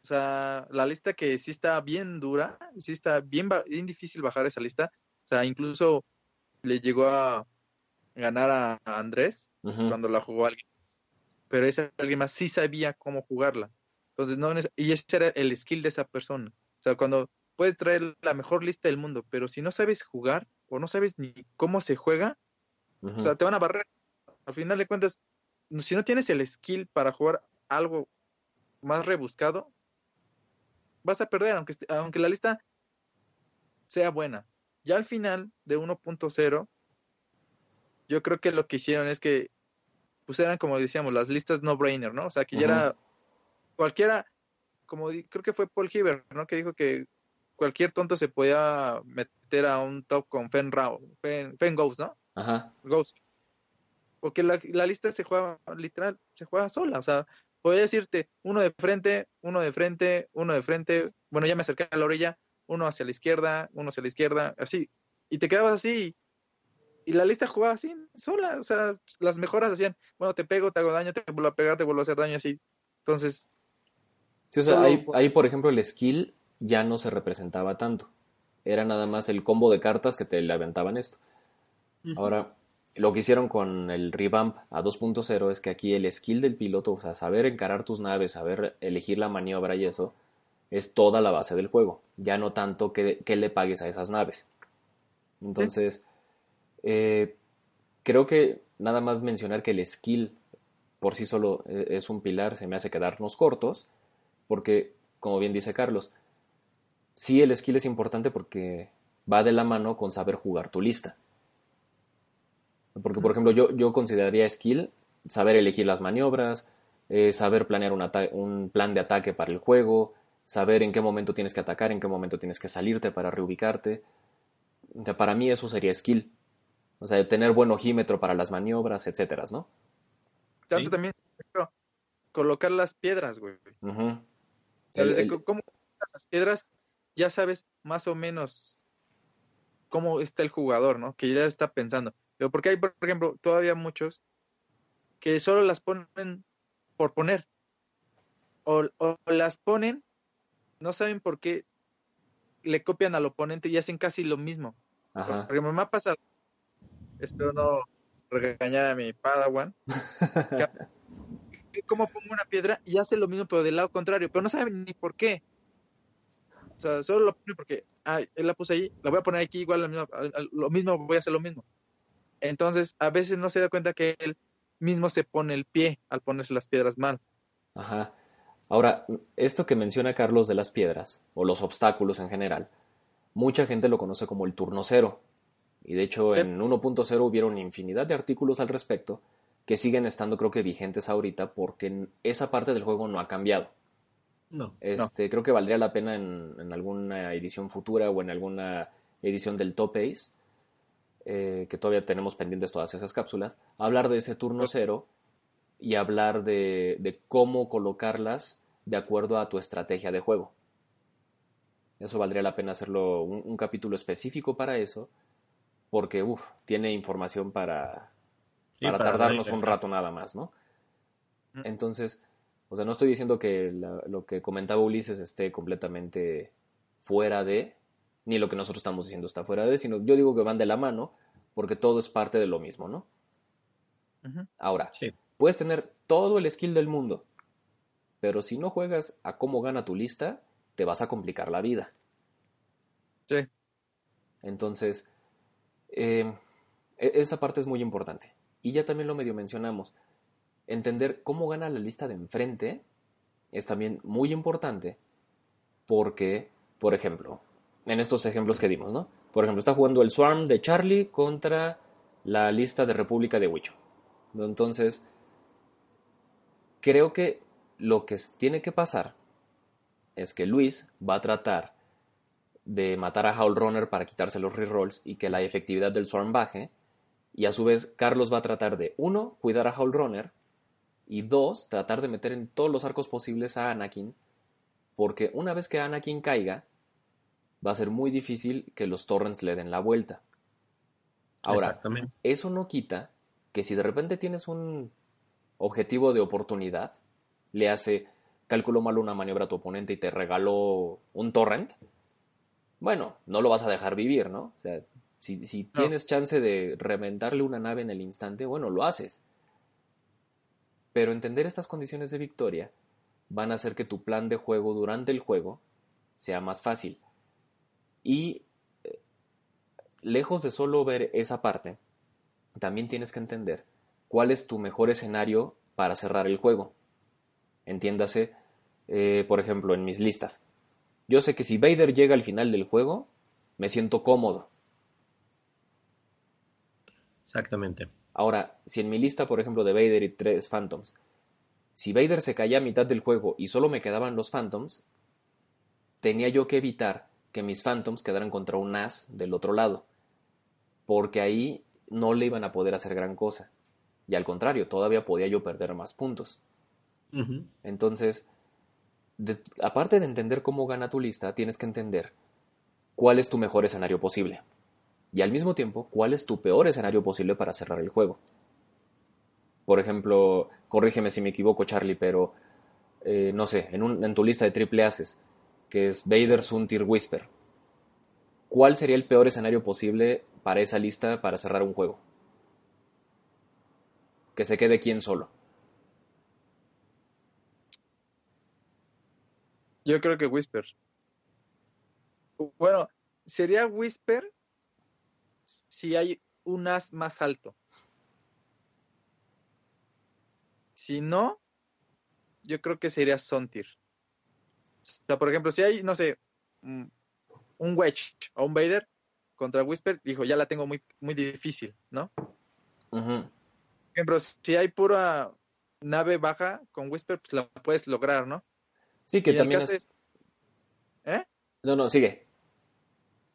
O sea, la lista que sí está bien dura, sí está bien, bien difícil bajar esa lista. O sea, incluso le llegó a ganar a, Andrés cuando la jugó alguien más. Pero ese alguien más sí sabía cómo jugarla. Entonces, no, y ese era el skill de esa persona. O sea, cuando puedes traer la mejor lista del mundo, pero si no sabes jugar o no sabes ni cómo se juega, o sea, te van a barrer. Al final de cuentas, si no tienes el skill para jugar algo más rebuscado, vas a perder, aunque, aunque la lista sea buena. Ya al final de 1.0, yo creo que lo que hicieron es que pues eran como decíamos, las listas no brainer, ¿no? O sea, que ya era cualquiera, como creo que fue Paul Hiver, ¿no? Que dijo que cualquier tonto se podía meter a un top con Fen Rao, Fen, Ghost, ¿no? Ajá. Ghost. Porque la, lista se juega, literal, se juega sola. O sea, podía decirte uno de frente, uno de frente, uno de frente. Bueno, ya me acerqué a la orilla, uno hacia la izquierda, uno hacia la izquierda, así. Y te quedabas así. Y la lista jugaba así, sola. O sea, las mejoras hacían, bueno, te pego, te hago daño, te vuelvo a pegar, te vuelvo a hacer daño, así. Entonces. Sí, o sea, ahí, por ejemplo, el skill ya no se representaba tanto. Era nada más el combo de cartas que te le aventaban esto. Ahora, lo que hicieron con el revamp a 2.0 es que aquí el skill del piloto, o sea, saber encarar tus naves, saber elegir la maniobra y eso, es toda la base del juego. Ya no tanto que, le pagues a esas naves. Entonces, eh, creo que nada más mencionar que el skill por sí solo eh, es un pilar se me hace quedarnos cortos, porque, como bien dice Carlos, sí el skill es importante porque va de la mano con saber jugar tu lista. Porque, por ejemplo, yo, yo consideraría skill saber elegir las maniobras, eh, saber planear un, un, plan de ataque para el juego, saber en qué momento tienes que atacar, en qué momento tienes que salirte para reubicarte. para mí eso sería skill. O sea, tener buen ojímetro para las maniobras, etcétera, ¿no? Tanto también colocar las piedras, güey. Cómo las piedras ya sabes más o menos cómo está el jugador, ¿no? Que ya está pensando. Pero porque hay, por ejemplo, todavía muchos que solo las ponen por poner. O, las ponen, no saben por qué le copian al oponente y hacen casi lo mismo. Ajá. Porque me ha pasado, espero no regañar a mi Padawan, cómo pongo una piedra y hace lo mismo pero del lado contrario, pero no saben ni por qué. O sea, solo lo pone porque, ah, él la puse ahí, la voy a poner aquí igual, lo mismo, voy a hacer lo mismo. Entonces, a veces no se da cuenta que él mismo se pone el pie al ponerse las piedras mal. Ajá. Ahora, esto que menciona Carlos de las piedras, o los obstáculos en general, mucha gente lo conoce como el turno cero. Y de hecho, en 1.0 hubieron infinidad de artículos al respecto que siguen estando, creo que, vigentes ahorita porque esa parte del juego no ha cambiado. No. Este, Creo que valdría la pena en, alguna edición futura o en alguna edición del Top Ace, eh, que todavía tenemos pendientes todas esas cápsulas, hablar de ese turno cero y hablar de, cómo colocarlas de acuerdo a tu estrategia de juego. Eso valdría la pena hacerlo un, capítulo específico para eso, porque uf, tiene información para, para, tardarnos un rato nada más, ¿no? Mm. Entonces, O sea, no estoy diciendo que la- lo que comentaba Ulises esté completamente fuera de, ni lo que nosotros estamos diciendo está fuera de, sino yo digo que van de la mano porque todo es parte de lo mismo, ¿no? Ahora, Sí. puedes tener todo el skill del mundo, pero si no juegas a cómo gana tu lista, te vas a complicar la vida. Sí. Entonces, eh, e- esa parte es muy importante. Y ya también lo medio mencionamos. Entender cómo gana la lista de enfrente es también muy importante porque, por ejemplo, en estos ejemplos que dimos, ¿no? Por ejemplo, está jugando el Swarm de Charlie contra la lista de República de Wicho. Entonces, creo que lo que tiene que pasar es que Luis va a tratar de matar a Howl Runner para quitarse los rerolls y que la efectividad del Swarm baje. Y a su vez, Carlos va a tratar de, uno, cuidar a Howl Runner. Y dos, tratar de meter en todos los arcos posibles a Anakin. Porque una vez que Anakin caiga, va a ser muy difícil que los Torrents le den la vuelta. Ahora, eso no quita que si de repente tienes un objetivo de oportunidad, le hace cálculo malo una maniobra a tu oponente y te regaló un torrent, bueno, no lo vas a dejar vivir, ¿no? O sea, si, si No. tienes chance de reventarle una nave en el instante, bueno, lo haces. Pero entender estas condiciones de victoria van a hacer que tu plan de juego durante el juego sea más fácil. Y eh, lejos de solo ver esa parte, también tienes que entender cuál es tu mejor escenario para cerrar el juego. Entiéndase, eh, por ejemplo, en mis listas. Yo sé que si Vader llega al final del juego, me siento cómodo. Exactamente. Ahora, si en mi lista, por ejemplo, de Vader y tres Phantoms, si Vader se caía a mitad del juego y solo me quedaban los Phantoms, tenía yo que evitar que mis Phantoms quedaran contra un As del otro lado, porque ahí no le iban a poder hacer gran cosa. Y al contrario, todavía podía yo perder más puntos. Entonces, de- aparte de entender cómo gana tu lista, tienes que entender cuál es tu mejor escenario posible. Y al mismo tiempo, cuál es tu peor escenario posible para cerrar el juego. Por ejemplo, corrígeme si me equivoco, Charlie, pero eh, no sé, en, un- tu lista de triple aces, que es Vader, Suntir, Whisper, ¿cuál sería el peor escenario posible para esa lista para cerrar un juego? Que se quede quien solo. Yo creo que Whisper. Bueno, sería Whisper si hay un as más alto. Si no, yo creo que sería Sontir. O sea, por ejemplo, si hay, no sé, mm, un Wedge o un Vader contra Whisper, dijo, ya la tengo muy, muy difícil, ¿no? Ujú. Por ejemplo, si hay pura nave baja con Whisper, pues la puedes lograr, ¿no? Sí, que Y también es... ¿Eh? No, no, sigue.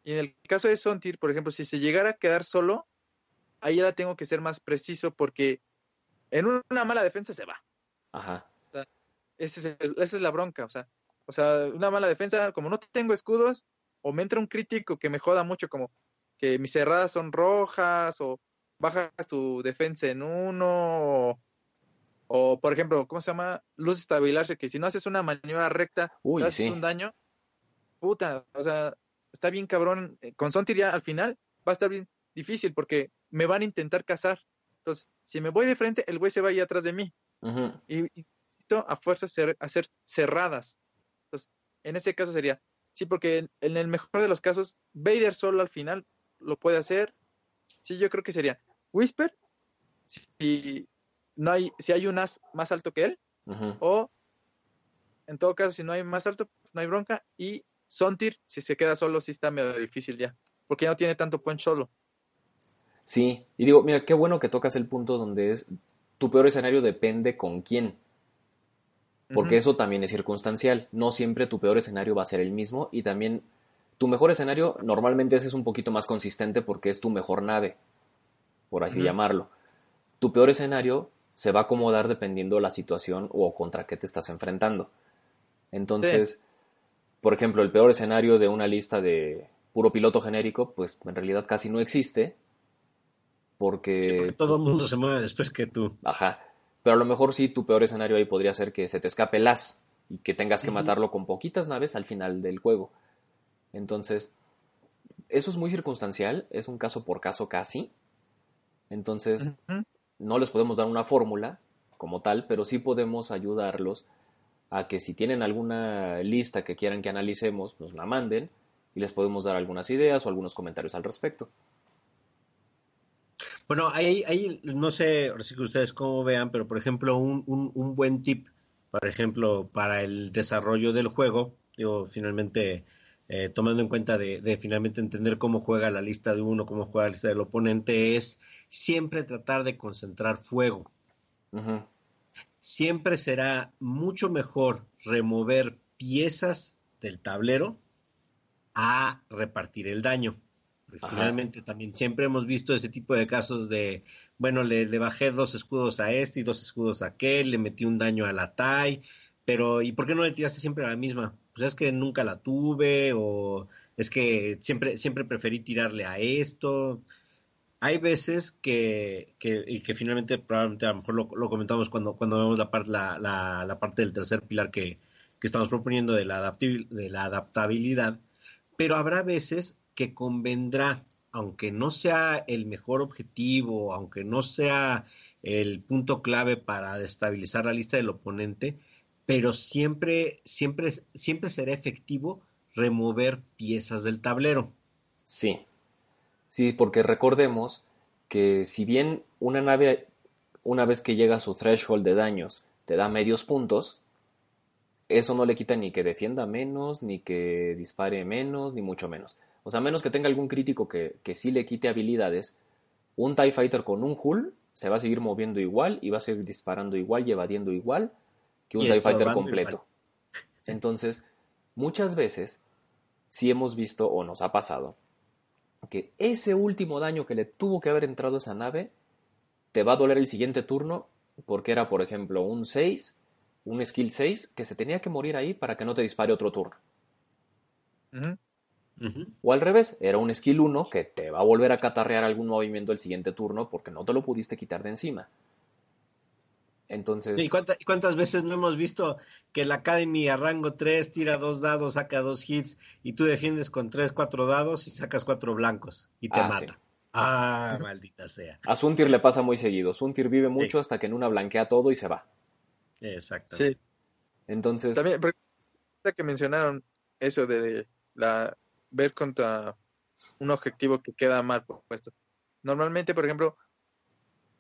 Y en el caso de Sontir, por ejemplo, si se llegara a quedar solo, ahí ya la tengo que ser más preciso porque en una mala defensa se va. Ajá. Ese es el- esa es la bronca, o sea, o sea, una mala defensa, como no tengo escudos, o me entra un crítico que me joda mucho, como que mis cerradas son rojas, o bajas tu defensa en uno, o, o, por ejemplo, ¿cómo se llama? Luz estabilizarse, que si no haces una maniobra recta, Uy, haces sí. un daño, puta, o sea, está bien cabrón. Eh, Con Sontir ya al final va a estar bien difícil porque me van a intentar cazar. Entonces, si me voy de frente, el güey se va ahí atrás de mí y, y necesito a fuerza cer- hacer cerradas. Entonces, en ese caso sería, sí, porque en, en el mejor de los casos, Vader solo al final lo puede hacer. Sí, yo creo que sería Whisper, si no hay, si hay un as más alto que él, o en todo caso, si no hay más alto, pues no hay bronca, y Sontir, si se queda solo, sí está medio difícil ya, porque ya no tiene tanto punch solo. Sí, y digo, mira, qué bueno que tocas el punto donde es tu peor escenario depende con quién, porque eso también es circunstancial. No siempre tu peor escenario va a ser el mismo y también tu mejor escenario normalmente ese es un poquito más consistente porque es tu mejor nave, por así llamarlo. Tu peor escenario se va a acomodar dependiendo la situación o contra qué te estás enfrentando. Entonces, por ejemplo, el peor escenario de una lista de puro piloto genérico, pues en realidad casi no existe, porque, Sí, porque todo el mundo se mueve después que tú. ajá, Pero a lo mejor sí, tu peor escenario ahí podría ser que se te escape el as y que tengas que matarlo con poquitas naves al final del juego. Entonces, eso es muy circunstancial, es un caso por caso casi. Entonces, no les podemos dar una fórmula como tal, pero sí podemos ayudarlos a que si tienen alguna lista que quieran que analicemos, nos la manden y les podemos dar algunas ideas o algunos comentarios al respecto. Bueno, ahí, ahí no sé, ahora sí que ustedes cómo vean, pero por ejemplo, un, un, un buen tip, por ejemplo, para el desarrollo del juego, digo, finalmente, eh, tomando en cuenta de, de finalmente entender cómo juega la lista de uno, cómo juega la lista del oponente, es siempre tratar de concentrar fuego. Siempre será mucho mejor remover piezas del tablero a repartir el daño. Porque finalmente también siempre hemos visto ese tipo de casos de, bueno, le, le bajé dos escudos a este y dos escudos a aquel, le metí un daño a la TAI, pero ¿y por qué no le tiraste siempre a la misma? Pues es que nunca la tuve o es que siempre, siempre preferí tirarle a esto. Hay veces que, que, y que finalmente probablemente a lo mejor lo, comentamos cuando, cuando vemos la, parte la, la, la parte del tercer pilar que, que estamos proponiendo de la, de la adaptabilidad, pero habrá veces que convendrá, aunque no sea el mejor objetivo, aunque no sea el punto clave para destabilizar la lista del oponente, pero siempre, siempre, siempre será efectivo remover piezas del tablero. Sí. Sí, porque recordemos que si bien una nave, una vez que llega a su threshold de daños, te da medios puntos, eso no le quita ni que defienda menos, ni que dispare menos, ni mucho menos. O sea, menos que tenga algún crítico que, que sí le quite habilidades, un TIE Fighter con un hull se va a seguir moviendo igual y va a seguir disparando igual y evadiendo igual que un TIE Fighter completo. igual. Entonces, muchas veces sí hemos visto o nos ha pasado que ese último daño que le tuvo que haber entrado a esa nave te va a doler el siguiente turno porque era, por ejemplo, un 6, un skill 6 que se tenía que morir ahí para que no te dispare otro turno. O al revés, era un skill 1 que te va a volver a catarrear algún movimiento el siguiente turno porque no te lo pudiste quitar de encima. Entonces, Sí, ¿cuánta- ¿cuántas veces no hemos visto que la Academy a rango 3 tira dos dados, saca dos hits y tú defiendes con 3, 4 dados y sacas cuatro blancos y te Ah, mata? sí. Ah, maldita sea. a Suntir le pasa muy seguido. Suntir vive mucho hasta que en una blanquea todo y se va. Exacto. Sí, Entonces, también, que mencionaron eso de la ver contra un objetivo que queda mal puesto. Normalmente, por ejemplo,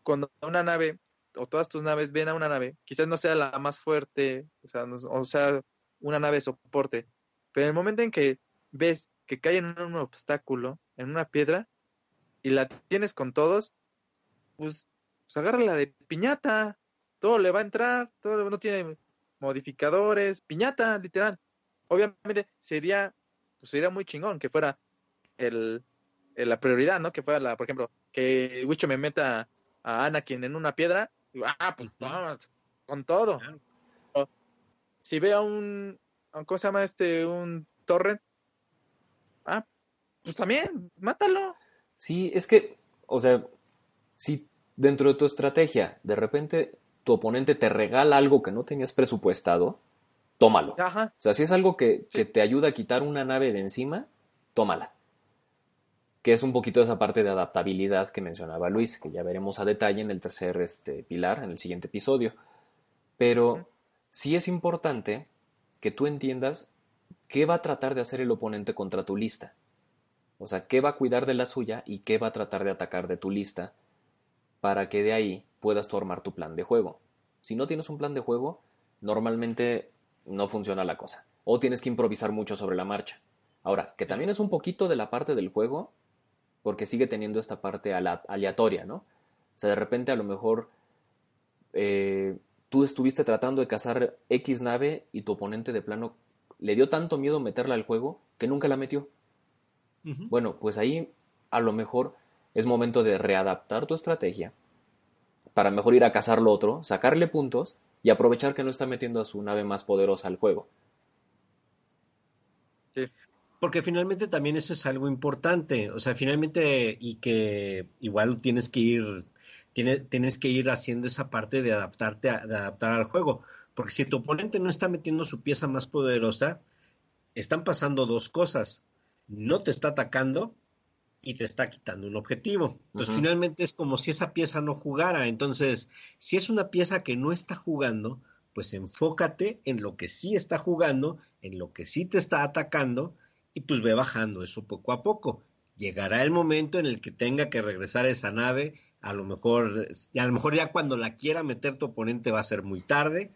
cuando una nave o todas tus naves ven a una nave, quizás no sea la más fuerte, o sea, o sea, una nave de soporte, pero en el momento en que ves que cae en un obstáculo, en una piedra, y la tienes con todos, pues, pues agárrala de piñata, todo le va a entrar, todo no tiene modificadores, piñata, literal. Obviamente sería, pues sería muy chingón que fuera el, el- la prioridad, ¿no? Que fuera la, por ejemplo, que Wicho me meta a Anakin en una piedra, digo, ah, pues vamos, con todo. Claro. O si ve a un, ¿cómo se llama este? Un torrent, ah, pues también, mátalo. Sí, es que, o sea, si dentro de tu estrategia de repente tu oponente te regala algo que no tenías presupuestado, tómalo. Ajá, O sea, si es algo que, Sí. que te ayuda a quitar una nave de encima, tómala. Que es un poquito esa parte de adaptabilidad que mencionaba Luis, que ya veremos a detalle en el tercer este, pilar, en el siguiente episodio. Pero sí es importante que tú entiendas qué va a tratar de hacer el oponente contra tu lista. O sea, qué va a cuidar de la suya y qué va a tratar de atacar de tu lista para que de ahí puedas tú armar tu plan de juego. Si no tienes un plan de juego, normalmente no funciona la cosa. O tienes que improvisar mucho sobre la marcha. Ahora, que también es un poquito de la parte del juego, porque sigue teniendo esta parte aleatoria, ¿no? O sea, de repente a lo mejor eh, tú estuviste tratando de cazar X nave y tu oponente de plano le dio tanto miedo meterla al juego que nunca la metió. Bueno, pues ahí a lo mejor es momento de readaptar tu estrategia para mejor ir a cazar lo otro, sacarle puntos y aprovechar que no está metiendo a su nave más poderosa al juego. Porque finalmente también eso es algo importante, o sea, finalmente y que igual tienes que ir tienes, tienes que ir haciendo esa parte de adaptarte, a, de adaptar al juego. Porque si tu oponente no está metiendo su pieza más poderosa, están pasando dos cosas. No te está atacando y te está quitando un objetivo. Entonces, finalmente es como si esa pieza no jugara. Entonces, si es una pieza que no está jugando, pues enfócate en lo que sí está jugando, en lo que sí te está atacando y pues ve bajando eso poco a poco. Llegará el momento en el que tenga que regresar esa nave, a lo mejor, y a lo mejor ya cuando la quiera meter tu oponente va a ser muy tarde,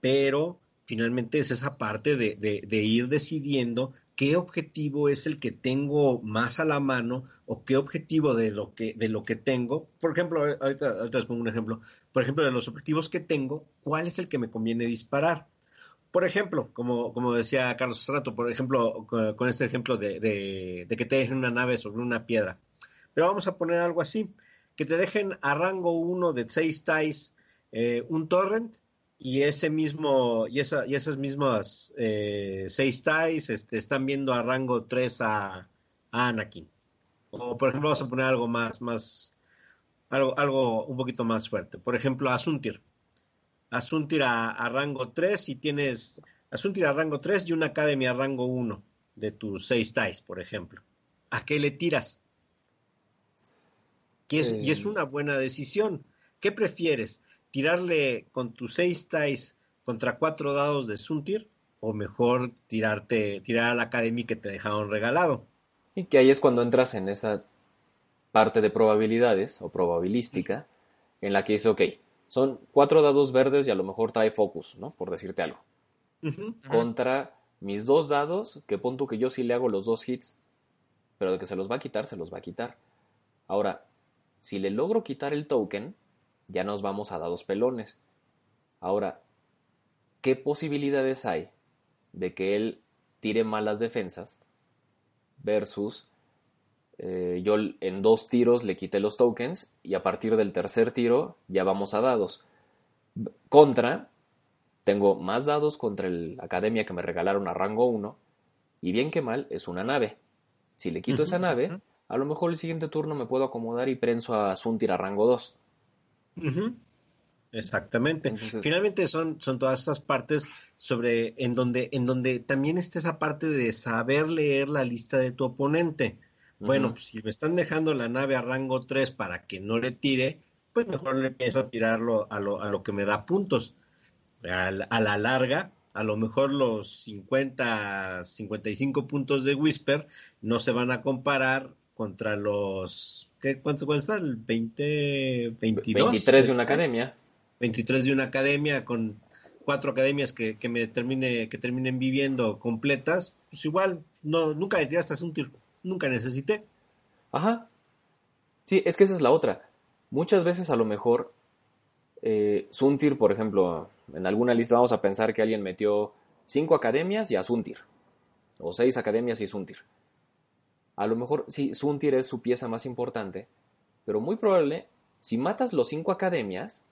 pero finalmente es esa parte de, de ir decidiendo qué objetivo es el que tengo más a la mano o qué objetivo de lo que, de lo que tengo. Por ejemplo, ahorita, les pongo un ejemplo. Por ejemplo, de los objetivos que tengo, ¿cuál es el que me conviene disparar? Por ejemplo, como, como decía Carlos hace rato, por ejemplo, con, este ejemplo de, de, que te dejen una nave sobre una piedra. Pero vamos a poner algo así, que te dejen a rango 1 de 6 ties eh, un torrent y ese mismo y, esa, y esas mismas eh, seis ties este, están viendo a rango 3 a, Anakin. O por ejemplo, vamos a poner algo más, más, algo, algo un poquito más fuerte. Por ejemplo, a Suntir. A Suntir a, rango 3 y tienes a Suntir a rango 3 y una academia a rango 1 de tus seis ties, por ejemplo. ¿A qué le tiras? Y es eh. una buena decisión. ¿Qué prefieres? tirarle con tus seis ties contra cuatro dados de Suntir o mejor tirarte, tirar a la Academy que te dejaron regalado. Y que ahí es cuando entras en esa parte de probabilidades o probabilística en la que dice, ok, son cuatro dados verdes y a lo mejor trae focus, ¿no? Por decirte algo. Contra mis dos dados, que punto que yo sí le hago los dos hits, pero de que se los va a quitar, se los va a quitar. Ahora, si le logro quitar el token, ya nos vamos a dados pelones. Ahora, ¿qué posibilidades hay de que él tire malas defensas versus eh, yo en dos tiros le quité los tokens y a partir del tercer tiro ya vamos a dados? Contra, tengo más dados contra la academia que me regalaron a rango 1 y bien que mal es una nave. Si le quito esa nave, a lo mejor el siguiente turno me puedo acomodar y prenso a Suntir a rango 2. Exactamente. Finalmente son, son todas estas partes sobre en donde, en donde también está esa parte de saber leer la lista de tu oponente. Bueno, pues si me están dejando la nave a rango 3 para que no le tire, pues mejor le empiezo a tirarlo a lo, a lo que me da puntos. A, la larga, a lo mejor los 50, 55 puntos de Whisper no se van a comparar contra los. ¿qué, ¿Cuánto cuesta? ¿El 20, 22? 23 de una academia. 23 de una academia con cuatro academias que, me termine, que terminen viviendo completas, pues igual no, nunca le tiraste un tiro, nunca necesité. Ajá. Sí, es que esa es la otra. Muchas veces a lo mejor eh, Suntir, por ejemplo, en alguna lista vamos a pensar que alguien metió cinco academias y a Suntir, o seis academias y Suntir. A lo mejor sí, Suntir es su pieza más importante, pero muy probable, si matas los cinco academias,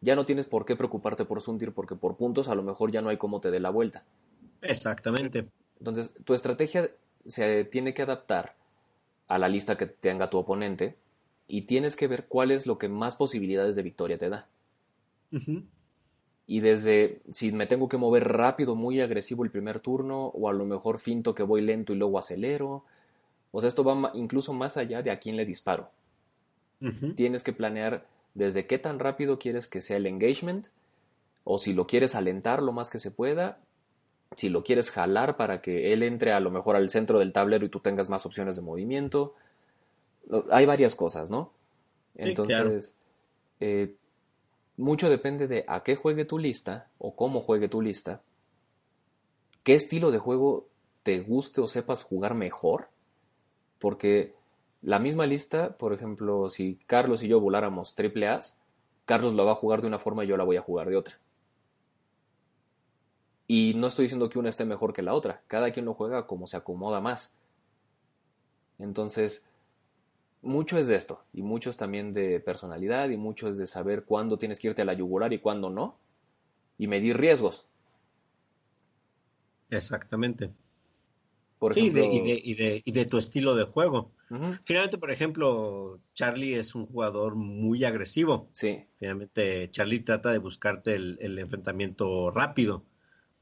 ya no tienes por qué preocuparte por Suntir porque por puntos a lo mejor ya no hay cómo te dé la vuelta. Exactamente. Entonces, tu estrategia se tiene que adaptar a la lista que tenga tu oponente y tienes que ver cuál es lo que más posibilidades de victoria te da. Y desde si me tengo que mover rápido, muy agresivo el primer turno, o a lo mejor finto que voy lento y luego acelero, o sea, esto va incluso más allá de a quién le disparo. Tienes que planear desde qué tan rápido quieres que sea el engagement, o si lo quieres alentar lo más que se pueda, si lo quieres jalar para que él entre a lo mejor al centro del tablero y tú tengas más opciones de movimiento. Hay varias cosas, ¿no? Entonces, eh, mucho depende de a qué juegue tu lista o cómo juegue tu lista, qué estilo de juego te guste o sepas jugar mejor porque la misma lista, por ejemplo, si Carlos y yo voláramos triple A, Carlos la va a jugar de una forma y yo la voy a jugar de otra. Y no estoy diciendo que una esté mejor que la otra, cada quien lo juega como se acomoda más. Entonces, mucho es de esto, y mucho es también de personalidad, y mucho es de saber cuándo tienes que irte a la yugular y cuándo no, y medir riesgos. Exactamente sí, y, de, y, de, y de tu estilo de juego. Finalmente, por ejemplo, Charlie es un jugador muy agresivo. Sí, Finalmente, Charlie trata de buscarte el, el enfrentamiento rápido.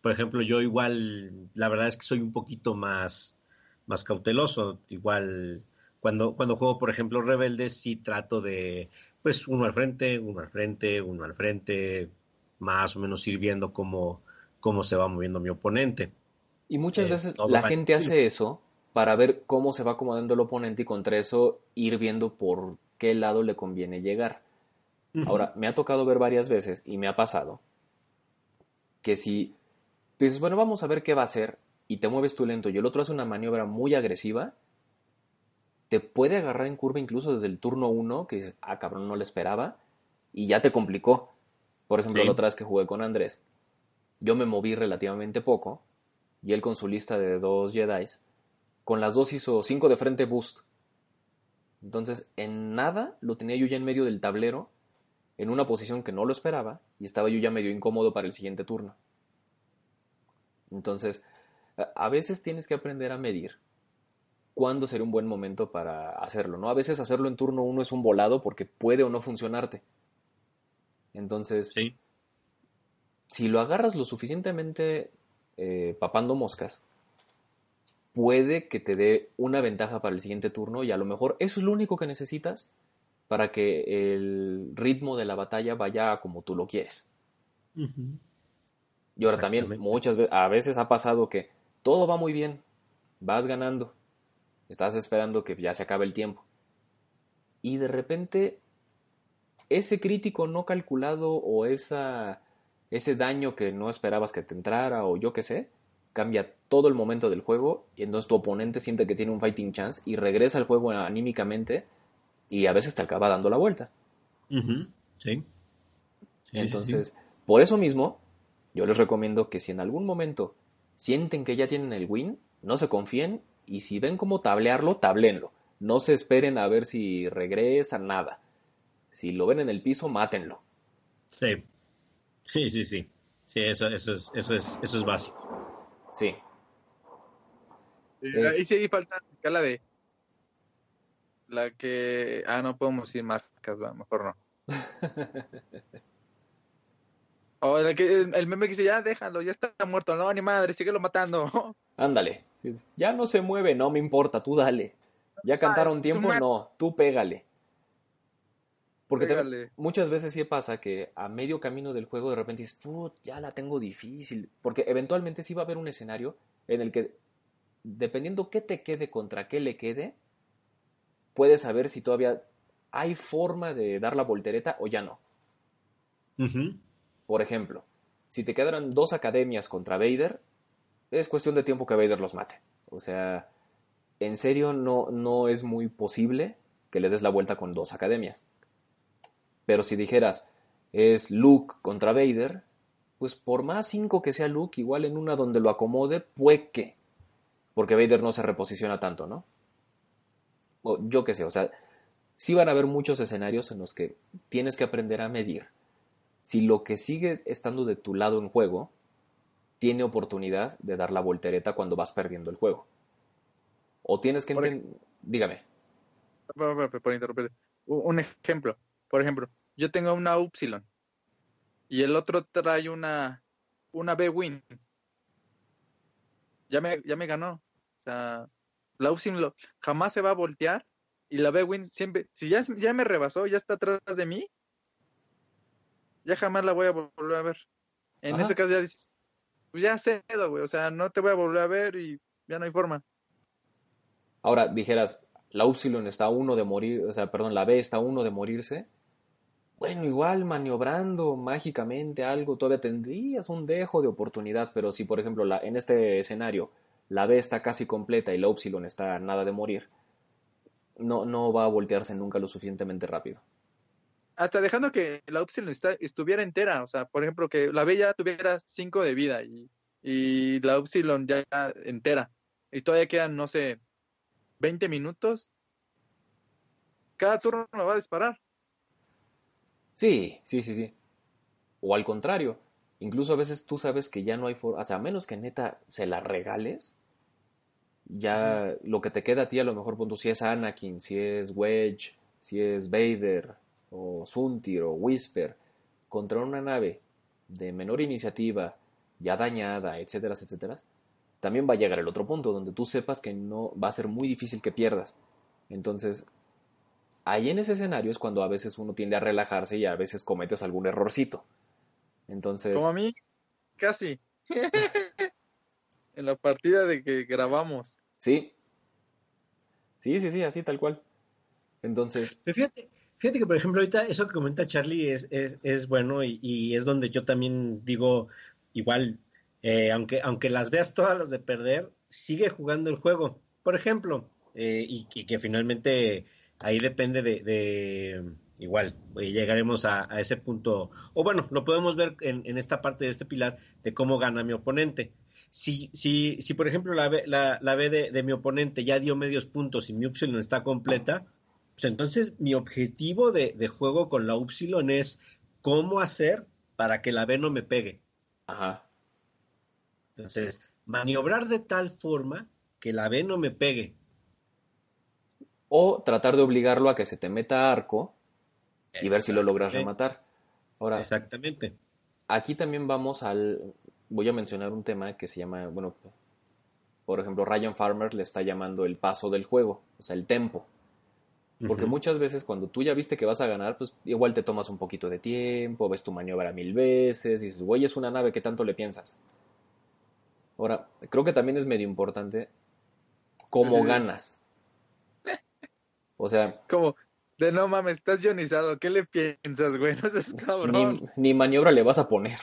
Por ejemplo, yo igual, la verdad es que soy un poquito más, más cauteloso. Igual, cuando, cuando juego, por ejemplo, Rebeldes, sí trato de, pues, uno al frente, uno al frente, uno al frente, más o menos ir viendo cómo, cómo se va moviendo mi oponente. Y muchas Eh, veces la gente hace eso para ver cómo se va acomodando el oponente y contra eso ir viendo por qué lado le conviene llegar. Ahora, me ha tocado ver varias veces y me ha pasado que si dices, bueno, vamos a ver qué va a hacer y te mueves tú lento y el otro hace una maniobra muy agresiva, te puede agarrar en curva incluso desde el turno 1, que dices, ah, cabrón, no le esperaba, y ya te complicó. Por ejemplo, Sí. la otra vez que jugué con Andrés, yo me moví relativamente poco y él con su lista de dos Jedis, con las dos hizo 5 de frente boost. Entonces, en nada lo tenía yo ya en medio del tablero, en una posición que no lo esperaba, y estaba yo ya medio incómodo para el siguiente turno. Entonces, a- veces tienes que aprender a medir cuándo sería un buen momento para hacerlo, ¿no? A veces hacerlo en turno uno es un volado porque puede o no funcionarte. Entonces, Sí. si lo agarras lo suficientemente eh, papando moscas, puede que te dé una ventaja para el siguiente turno y a lo mejor eso es lo único que necesitas para que el ritmo de la batalla vaya como tú lo quieres. Y ahora también muchas veces, a veces ha pasado que todo va muy bien, vas ganando, estás esperando que ya se acabe el tiempo. Y de repente ese crítico no calculado o esa, ese daño que no esperabas que te entrara o yo qué sé, cambia todo el momento del juego y entonces tu oponente siente que tiene un fighting chance y regresa al juego anímicamente y a veces te acaba dando la vuelta. Ujú. Sí. Sí, sí, sí. Entonces, por eso mismo, yo les recomiendo que si en algún momento sienten que ya tienen el win, no se confíen y si ven cómo tablearlo, tablenlo. No se esperen a ver si regresa, nada. Si lo ven en el piso, mátenlo. Sí. Sí, sí, sí. Sí, eso, eso es, eso es, eso es básico. Sí, Y Es- Ahí sí falta la de la que ah no podemos decir marcas, mejor no. O que el, meme que dice ya déjalo, ya está muerto, no ni madre, síguelo matando. ándale. Ya no se mueve, no me importa, tú dale. Ya cantaron tiempo, no, tú pégale. Porque también- muchas veces sí pasa que a medio camino del juego de repente dices, "Put, ya la tengo difícil. Porque eventualmente sí va a haber un escenario en el que, dependiendo qué te quede contra qué le quede, puedes saber si todavía hay forma de dar la voltereta o ya no. Por ejemplo, si te quedaran dos academias contra Vader, es cuestión de tiempo que Vader los mate. O sea, en serio no, no es muy posible que le des la vuelta con dos academias. Pero si dijeras, es Luke contra Vader, pues por más cinco que sea Luke, igual en una donde lo acomode, puede que. Porque Vader no se reposiciona tanto, ¿no? O yo qué sé, o sea, sí van a haber muchos escenarios en los que tienes que aprender a medir si lo que sigue estando de tu lado en juego tiene oportunidad de dar la voltereta cuando vas perdiendo el juego. O tienes que entender... Dígame. Por, por- por interrumpir. U- Un ejemplo, por ejemplo, yo tengo una Upsilon y el otro trae una una B-Win. Ya me, ya me ganó. O sea, la Upsilon lo- jamás se va a voltear y la B-Win siempre, si ya, ya me rebasó, ya está atrás de mí, ya jamás la voy a volver a ver. En Ajá. ese caso ya dices, pues ya cedo, güey, o sea, no te voy a volver a ver y ya no hay forma. Ahora dijeras, la Upsilon está a uno de morir, o sea, perdón, la B está a uno de morirse. Bueno, igual maniobrando mágicamente algo, todavía tendrías un dejo de oportunidad, pero si por ejemplo la, en este escenario la B está casi completa y la Upsilon está nada de morir, no, no va a voltearse nunca lo suficientemente rápido. Hasta dejando que la Upsilon está- estuviera entera, o sea, por ejemplo, que la B ya tuviera 5 de vida y, y la Upsilon ya entera, y todavía quedan, no sé, 20 minutos, cada turno me va a disparar. Sí, sí, sí, sí. O al contrario, incluso a veces tú sabes que ya no hay forma, o sea, a menos que neta se la regales, Ya lo que te queda a ti, a lo mejor, punto, si es Anakin, si es Wedge, si es Vader, o Suntir, o Whisper, contra una nave de menor iniciativa, ya dañada, etcétera, etcétera, también va a llegar el otro punto donde tú sepas que no va a ser muy difícil que pierdas. Entonces, ahí en ese escenario es cuando a veces uno tiende a relajarse y a veces cometes algún errorcito. Entonces. Como a mí, casi. en la partida de que grabamos. Sí. Sí, sí, sí, así tal cual. Entonces. fíjate, fíjate que, por ejemplo, ahorita eso que comenta Charlie es, es, es bueno y, y, es donde yo también digo, igual, eh, aunque, aunque las veas todas las de perder, sigue jugando el juego. Por ejemplo, eh, y, que finalmente ahí depende de, de igual, eh, llegaremos a, a, ese punto, o bueno, lo podemos ver en, en, esta parte de este pilar de cómo gana mi oponente. Si, si, si por ejemplo, la B, la, la B de, de, mi oponente ya dio medios puntos y mi Upsilon está completa, pues entonces mi objetivo de, de juego con la Upsilon es cómo hacer para que la B no me pegue. Ajá. Entonces, maniobrar de tal forma que la B no me pegue. O tratar de obligarlo a que se te meta arco y ver si lo logras rematar. Ahora, Exactamente. Aquí también vamos al. Voy a mencionar un tema que se llama, bueno, por ejemplo, Ryan Farmer le está llamando el paso del juego, o sea, el tempo. Porque uh -huh. muchas veces cuando tú ya viste que vas a ganar, pues igual te tomas un poquito de tiempo, ves tu maniobra mil veces, y dices, güey, es una nave, ¿qué tanto le piensas? Ahora, creo que también es medio importante cómo ganas. O sea, como de no mames, estás ionizado, ¿qué le piensas, güey? No seas cabrón. Ni, ni, maniobra le vas a poner.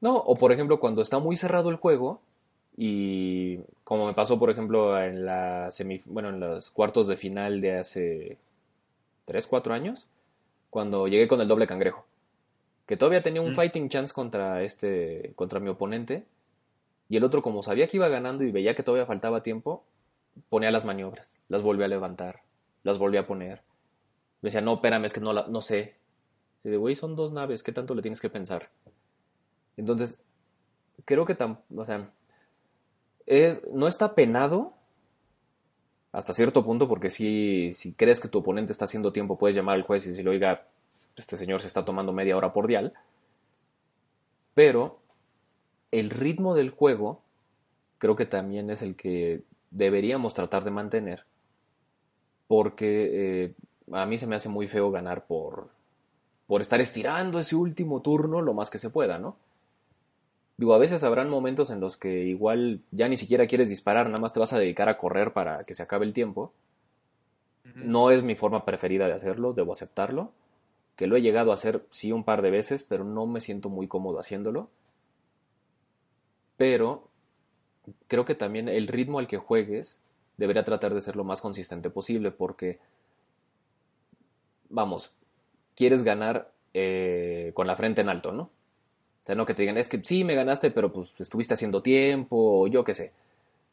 No, o por ejemplo, cuando está muy cerrado el juego, y como me pasó, por ejemplo, en la semif bueno, en los cuartos de final de hace 3, 4 años, cuando llegué con el doble cangrejo. Que todavía tenía un mm. fighting chance contra este. contra mi oponente. Y el otro, como sabía que iba ganando y veía que todavía faltaba tiempo, ponía las maniobras, las volvía a levantar, las volvía a poner. Me decía, no, espérame, es que no, la, no sé. Y de, güey, son dos naves, ¿qué tanto le tienes que pensar? Entonces, creo que tan, o sea, no está penado hasta cierto punto, porque si, si crees que tu oponente está haciendo tiempo, puedes llamar al juez y decirle, oiga, este señor se está tomando media hora por dial. Pero el ritmo del juego creo que también es el que deberíamos tratar de mantener, porque eh, a mí se me hace muy feo ganar por, por estar estirando ese último turno lo más que se pueda, ¿no? Digo, a veces habrán momentos en los que igual ya ni siquiera quieres disparar, nada más te vas a dedicar a correr para que se acabe el tiempo. Uh -huh. No es mi forma preferida de hacerlo, debo aceptarlo. Que lo he llegado a hacer sí un par de veces, pero no me siento muy cómodo haciéndolo. Pero creo que también el ritmo al que juegues debería tratar de ser lo más consistente posible porque, vamos, quieres ganar eh, con la frente en alto, ¿no? O sea, no que te digan, es que sí, me ganaste, pero pues estuviste haciendo tiempo, o yo qué sé.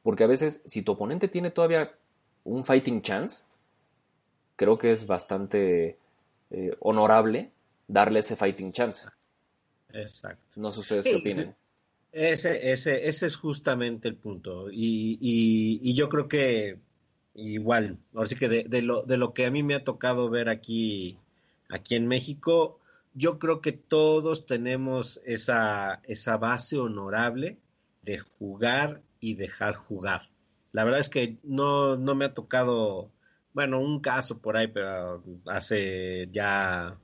Porque a veces, si tu oponente tiene todavía un fighting chance, creo que es bastante eh, honorable darle ese fighting chance. Exacto. No sé ustedes sí, qué opinen. Ese, ese, ese es justamente el punto. Y, y, y yo creo que igual, así que de, de, lo, de lo que a mí me ha tocado ver aquí, aquí en México, yo creo que todos tenemos esa, esa base honorable de jugar y dejar jugar. La verdad es que no, no me ha tocado, bueno, un caso por ahí, pero hace ya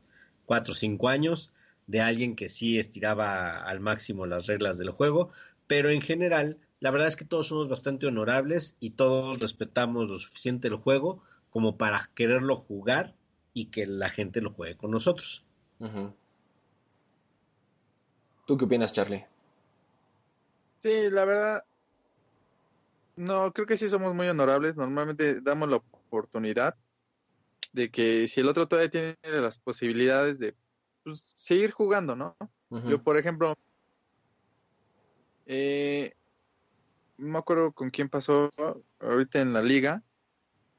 cuatro o cinco años, de alguien que sí estiraba al máximo las reglas del juego, pero en general, la verdad es que todos somos bastante honorables y todos respetamos lo suficiente el juego como para quererlo jugar y que la gente lo juegue con nosotros. Uh -huh. ¿Tú qué opinas, Charlie? Sí, la verdad, no, creo que sí somos muy honorables. Normalmente damos la oportunidad de que si el otro todavía tiene las posibilidades de pues, seguir jugando, ¿no? Uh -huh. Yo, por ejemplo, eh, no me acuerdo con quién pasó ahorita en la liga.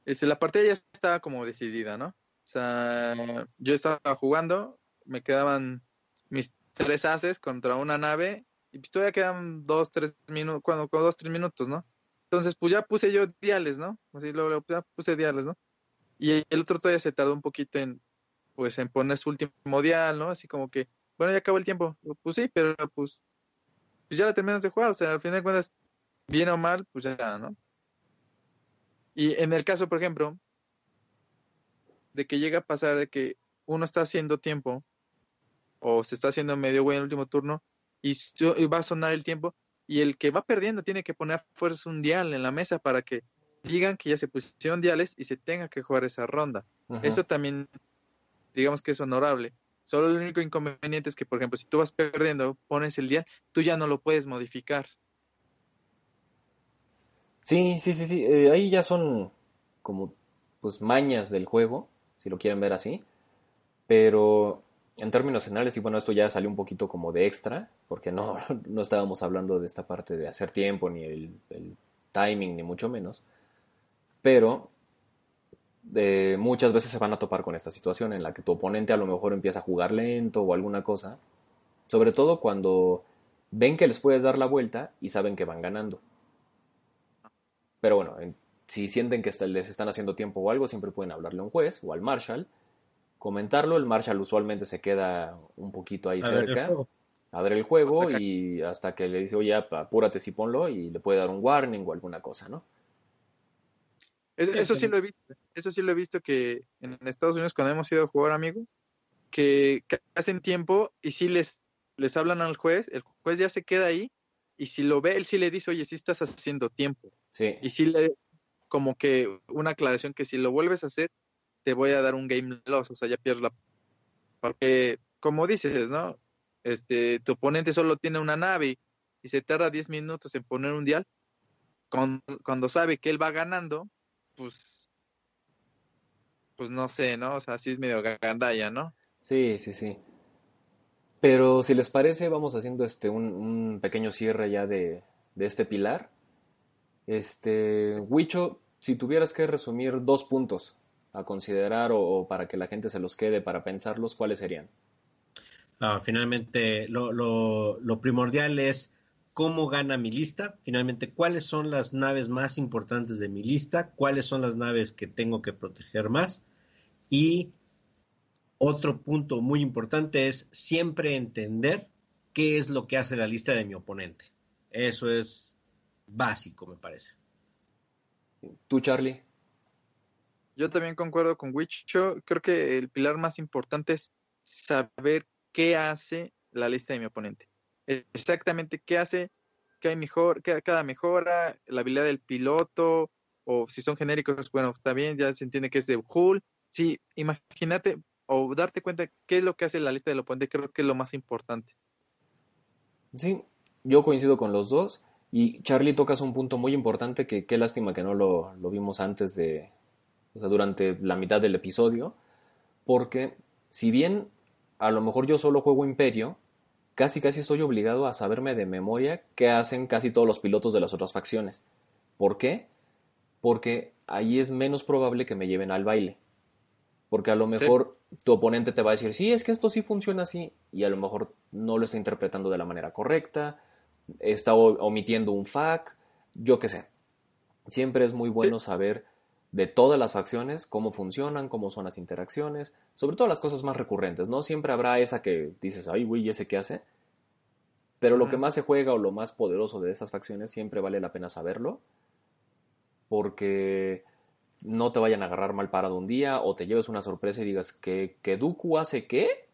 Este, la partida ya estaba como decidida, ¿no? O sea, yo estaba jugando, me quedaban mis tres haces contra una nave y pues todavía quedan dos, tres minutos, cuando, con dos, tres minutos, ¿no? Entonces, pues ya puse yo diales, ¿no? Así luego ya puse diales, ¿no? Y el otro todavía se tardó un poquito en, pues, en poner su último dial, ¿no? Así como que, bueno, ya acabó el tiempo. Pues sí, pero pues, pues ya la terminas de jugar, o sea, al final de cuentas, bien o mal, pues ya, ¿no? Y en el caso, por ejemplo, de que llega a pasar de que uno está haciendo tiempo o se está haciendo medio güey en el último turno y, va a sonar el tiempo y el que va perdiendo tiene que poner fuerza un dial en la mesa para que digan que ya se pusieron diales y se tenga que jugar esa ronda. Eso también, digamos que es honorable. Solo el único inconveniente es que, por ejemplo, si tú vas perdiendo, pones el dial, tú ya no lo puedes modificar. Sí, sí, sí, sí. Eh, ahí ya son como pues mañas del juego, si lo quieren ver así. Pero en términos generales, y bueno, esto ya salió un poquito como de extra, porque no, no estábamos hablando de esta parte de hacer tiempo, ni el, timing, ni mucho menos. Pero de, muchas veces se van a topar con esta situación en la que tu oponente a lo mejor empieza a jugar lento o alguna cosa. Sobre todo cuando ven que les puedes dar la vuelta y saben que van ganando. Pero bueno, si sienten que les están haciendo tiempo o algo, siempre pueden hablarle a un juez o al marshal comentarlo. El Marshall usualmente se queda un poquito ahí cerca a ver el juego y hasta que le dice, oye, apúrate si ponlo y le puede dar un warning o alguna cosa, ¿no? Eso, sí lo he visto, eso sí lo he visto que en Estados Unidos cuando hemos ido a jugar, amigo, que, hacen tiempo y si les, les hablan al juez, el juez ya se queda ahí y si lo ve, él sí le dice, oye, sí estás haciendo tiempo. Sí. Y sí le, como que una aclaración que si lo vuelves a hacer, te voy a dar un game loss, o sea, ya pierdes la... Porque, como dices, ¿no? Este, tu oponente solo tiene una nave y, se tarda 10 minutos en poner un dial. Cuando, sabe que él va ganando, pues, pues no sé, ¿no? O sea, así es medio gandalla, ¿no? Sí, sí, sí. Pero si les parece, vamos haciendo este un, un pequeño cierre ya de, de, este pilar. Este, Wicho, si tuvieras que resumir dos puntos a considerar o, para que la gente se los quede para pensarlos, ¿cuáles serían? Ah, finalmente, lo, lo, primordial es cómo gana mi lista, finalmente cuáles son las naves más importantes de mi lista, cuáles son las naves que tengo que proteger más y otro punto muy importante es siempre entender qué es lo que hace la lista de mi oponente. Eso es básico, me parece. ¿Tú, Charlie? Yo también concuerdo con Wicho. Creo que el pilar más importante es saber qué hace la lista de mi oponente. Exactamente qué hace, qué hay mejor, qué cada mejora, la habilidad del piloto, o si son genéricos, bueno, también ya se entiende que es de Hull. Sí, imagínate o darte cuenta qué es lo que hace la lista del oponente, creo que es lo más importante. Sí, yo coincido con los dos. Y Charlie tocas un punto muy importante que qué lástima que no lo vimos antes de, o sea, durante la mitad del episodio, porque si bien a lo mejor yo solo juego Imperio, casi casi estoy obligado a saberme de memoria qué hacen casi todos los pilotos de las otras facciones. ¿Por qué? Porque ahí es menos probable que me lleven al baile. Porque a lo mejor tu oponente te va a decir, sí, es que esto sí funciona así, y a lo mejor no lo está interpretando de la manera correcta, está omitiendo un FAQ, yo qué sé. Siempre es muy bueno saber de todas las facciones, cómo funcionan, cómo son las interacciones, sobre todo las cosas más recurrentes, ¿no? Siempre habrá esa que dices, ay, güey, ¿y ese qué hace? Pero lo que más se juega o lo más poderoso de esas facciones siempre vale la pena saberlo, porque no te vayan a agarrar mal parado un día o te lleves una sorpresa y digas que, que Dooku hace qué.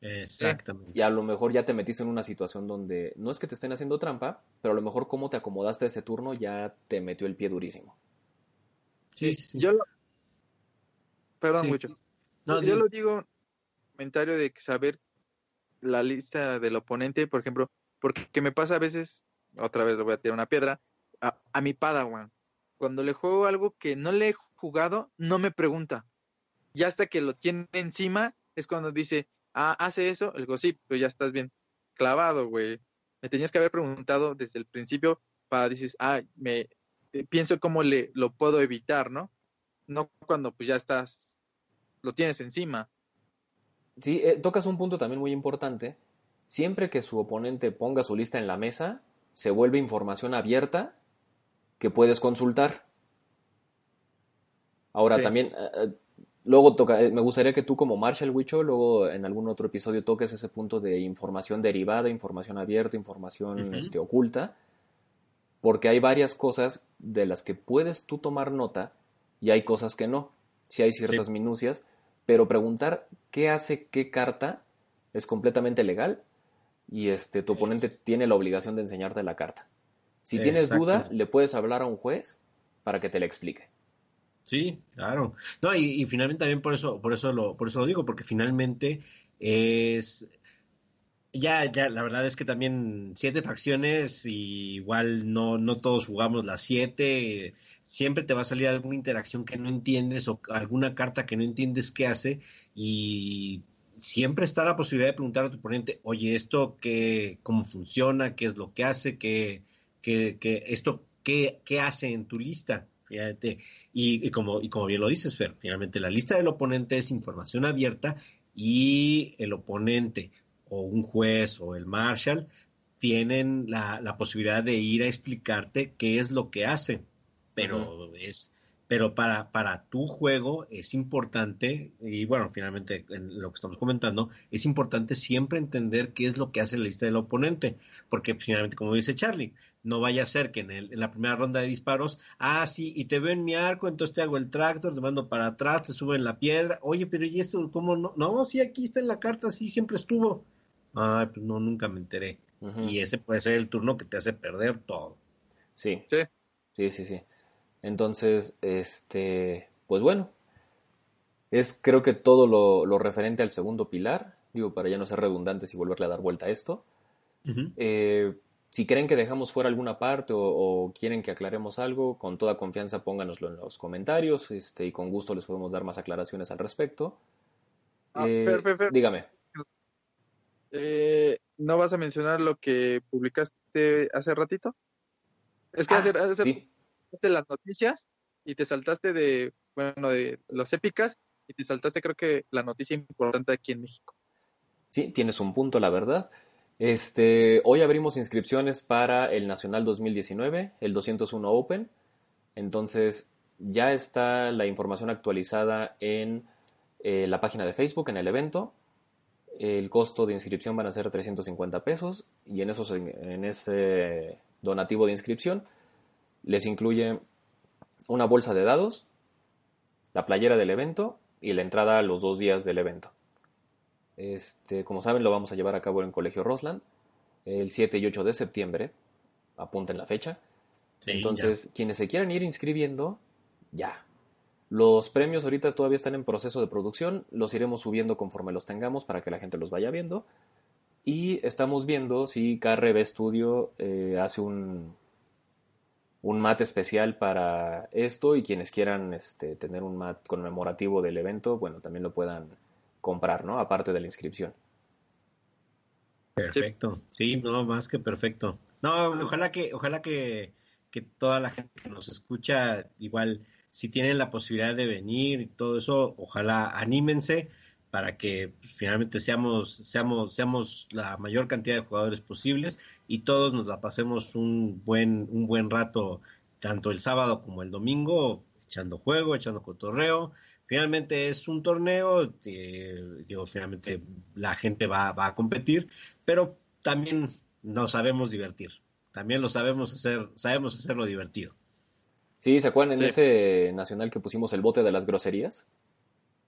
Exactamente. Y a lo mejor ya te metiste en una situación donde no es que te estén haciendo trampa, pero a lo mejor cómo te acomodaste ese turno ya te metió el pie durísimo. Sí, Yo lo... Perdón mucho. yo lo digo, comentario de saber la lista del oponente, por ejemplo, porque me pasa a veces, otra vez le voy a tirar una piedra, a, a mi Padawan. Cuando le juego algo que no le he jugado, no me pregunta. Ya hasta que lo tiene encima, es cuando dice, ah, hace eso, el digo, sí, pero ya estás bien clavado, güey. Me tenías que haber preguntado desde el principio para decir, ah, me, eh, pienso cómo le, lo puedo evitar, ¿no? No cuando pues ya estás, lo tienes encima. Sí, eh, tocas un punto también muy importante, siempre que su oponente ponga su lista en la mesa, se vuelve información abierta que puedes consultar. Ahora Sí. también, eh, luego toca, eh, me gustaría que tú como Marshall Wicho, luego en algún otro episodio toques ese punto de información derivada, información abierta, información este, oculta, porque hay varias cosas de las que puedes tú tomar nota y hay cosas que no. Si hay ciertas minucias, pero preguntar qué hace qué carta es completamente legal y este tu oponente Es- tiene la obligación de enseñarte la carta. Si tienes duda, le puedes hablar a un juez para que te la explique. Sí, claro. No, y, y finalmente también por eso, por eso lo, por eso lo digo, porque finalmente es ya, ya, la verdad es que también siete facciones, y igual no, no todos jugamos las siete. Siempre te va a salir alguna interacción que no entiendes o alguna carta que no entiendes qué hace, y siempre está la posibilidad de preguntar a tu oponente, oye, esto qué, cómo funciona, qué es lo que hace, qué, qué, qué- esto qué, qué hace en tu lista. Fíjate, y, y como, y como bien lo dices, Fer, finalmente la lista del oponente es información abierta y el oponente o un juez o el marshal tienen la, la posibilidad de ir a explicarte qué es lo que hace. Pero es, pero para, para tu juego es importante, y bueno, finalmente en lo que estamos comentando, es importante siempre entender qué es lo que hace la lista del oponente, porque finalmente, como dice Charlie, no vaya a ser que en, el- en la primera ronda de disparos, ah, sí, y te veo en mi arco, entonces te hago el tractor, te mando para atrás, te suben la piedra, oye, pero ¿y esto cómo no? No, sí, aquí está en la carta, sí, siempre estuvo. Ay, pues no, nunca me enteré. Y ese puede ser el turno que te hace perder todo. Sí. Sí. Sí, sí, sí. Entonces, este, pues bueno, es creo que todo lo, lo referente al segundo pilar, digo, para ya no ser redundantes y volverle a dar vuelta a esto. Eh, si creen que dejamos fuera alguna parte o, o quieren que aclaremos algo, con toda confianza pónganoslo en los comentarios este, y con gusto les podemos dar más aclaraciones al respecto. Ah, Eh, Fer, Fer, Fer. Dígame. Eh, ¿No vas a mencionar lo que publicaste hace ratito? Es que Ah, hace, hace sí, las noticias y te saltaste de, bueno, de los épicas y te saltaste creo que la noticia importante aquí en México. Sí, tienes un punto, la verdad. Este, hoy abrimos inscripciones para el Nacional 2019, el 201 Open. Entonces, ya está la información actualizada en eh, la página de Facebook, en el evento. El costo de inscripción van a ser 350 pesos y en, esos, en ese donativo de inscripción les incluye una bolsa de dados, la playera del evento y la entrada a los dos días del evento. Este, como saben, lo vamos a llevar a cabo en Colegio Rosland el 7 y 8 de septiembre. Apunten la fecha. Sí, Entonces, quienes se quieran ir inscribiendo, ya. Los premios ahorita todavía están en proceso de producción. Los iremos subiendo conforme los tengamos para que la gente los vaya viendo. Y estamos viendo si KRB Studio eh, hace un, un mat especial para esto y quienes quieran este, tener un mat conmemorativo del evento, bueno, también lo puedan comprar, ¿no? Aparte de la inscripción. Perfecto. Sí, no, más que perfecto. No, ojalá que, ojalá que, que toda la gente que nos escucha, igual, si tienen la posibilidad de venir y todo eso, ojalá anímense para que pues, finalmente seamos, seamos, seamos la mayor cantidad de jugadores posibles y todos nos la pasemos un buen, un buen rato, tanto el sábado como el domingo, echando juego, echando cotorreo. Finalmente es un torneo, eh, digo, finalmente la gente va, va a competir, pero también nos sabemos divertir. También lo sabemos hacer, sabemos hacerlo divertido. Sí, ¿se acuerdan en Sí. ese nacional que pusimos el bote de las groserías?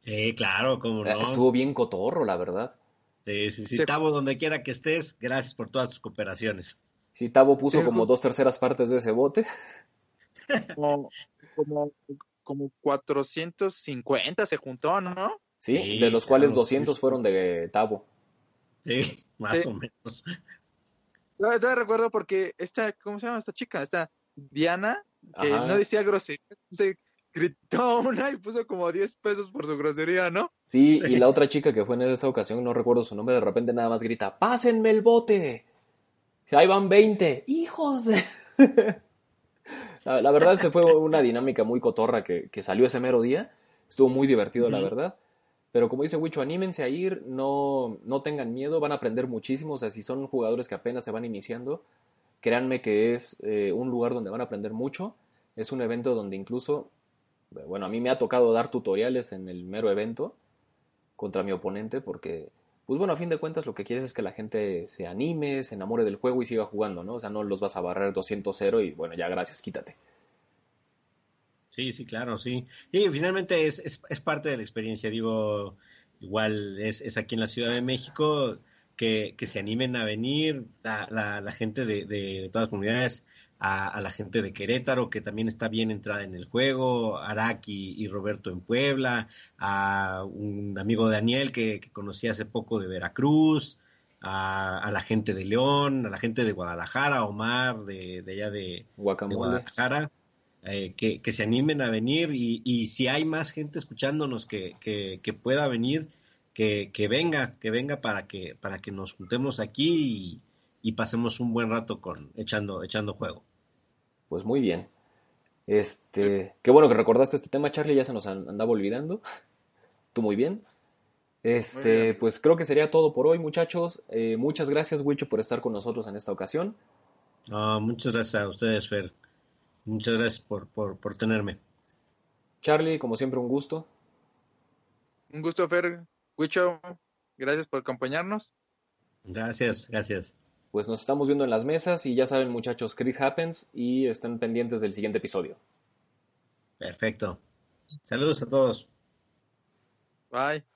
Eh, claro, cómo Eh, no. Estuvo bien cotorro, la verdad. Sí, sí, sí, Sí. Tavo, donde quiera que estés, gracias por todas tus cooperaciones. Sí, Tavo puso Sí, como dos terceras partes de ese bote. Como, como, como 450 se juntó, ¿no? Sí, Sí, de los cuales claro, 200 sí. fueron de Tavo. Sí, más Sí. o menos. Yo todavía recuerdo porque esta, ¿cómo se llama esta chica? Esta Diana, que Ajá. no decía grosería, se gritó una y puso como 10 pesos por su grosería, ¿no? Sí, Sí. y la otra chica que fue en esa ocasión, no recuerdo su nombre, de repente nada más grita, ¡pásenme el bote! Ahí van 20, hijos de... la, la verdad, se fue una dinámica muy cotorra que, que salió ese mero día. Estuvo muy divertido, la verdad. Pero como dice Wicho, anímense a ir, no, no tengan miedo, van a aprender muchísimo. O sea, si son jugadores que apenas se van iniciando, créanme que es eh, un lugar donde van a aprender mucho. Es un evento donde incluso, bueno, a mí me ha tocado dar tutoriales en el mero evento contra mi oponente porque, pues bueno, a fin de cuentas lo que quieres es que la gente se anime, se enamore del juego y siga jugando, ¿no? O sea, no los vas a barrer 200-0 y bueno, ya gracias, quítate. Sí, sí, claro, sí. Y finalmente es, es, parte de la experiencia, digo, igual es, es, aquí en la Ciudad de México, que, que se animen a venir la, la, gente de, de, todas las comunidades, a, la gente de Querétaro, que también está bien entrada en el juego, Araki y Roberto en Puebla, a un amigo Daniel que, que conocí hace poco de Veracruz, a, a, la gente de León, a la gente de Guadalajara, Omar de, de allá de, de Guadalajara eh, que, se animen a venir y, si hay más gente escuchándonos que, pueda venir, que, venga, que venga para que, para que nos juntemos aquí y, pasemos un buen rato con echando, echando juego. Pues muy bien. Este, qué bueno que recordaste este tema, Charlie, ya se nos andaba olvidando. Tú muy bien. Este, pues creo que sería todo por hoy, muchachos. Eh, muchas gracias, Wicho, por estar con nosotros en esta ocasión. muchas gracias a ustedes, Fer. Muchas gracias por, por, tenerme. Charlie, como siempre, un gusto. Un gusto, Fer. Wicho, gracias por acompañarnos. Gracias, gracias. Pues nos estamos viendo en las mesas y ya saben, muchachos, Crit Happens y estén pendientes del siguiente episodio. Perfecto. Saludos a todos. Bye.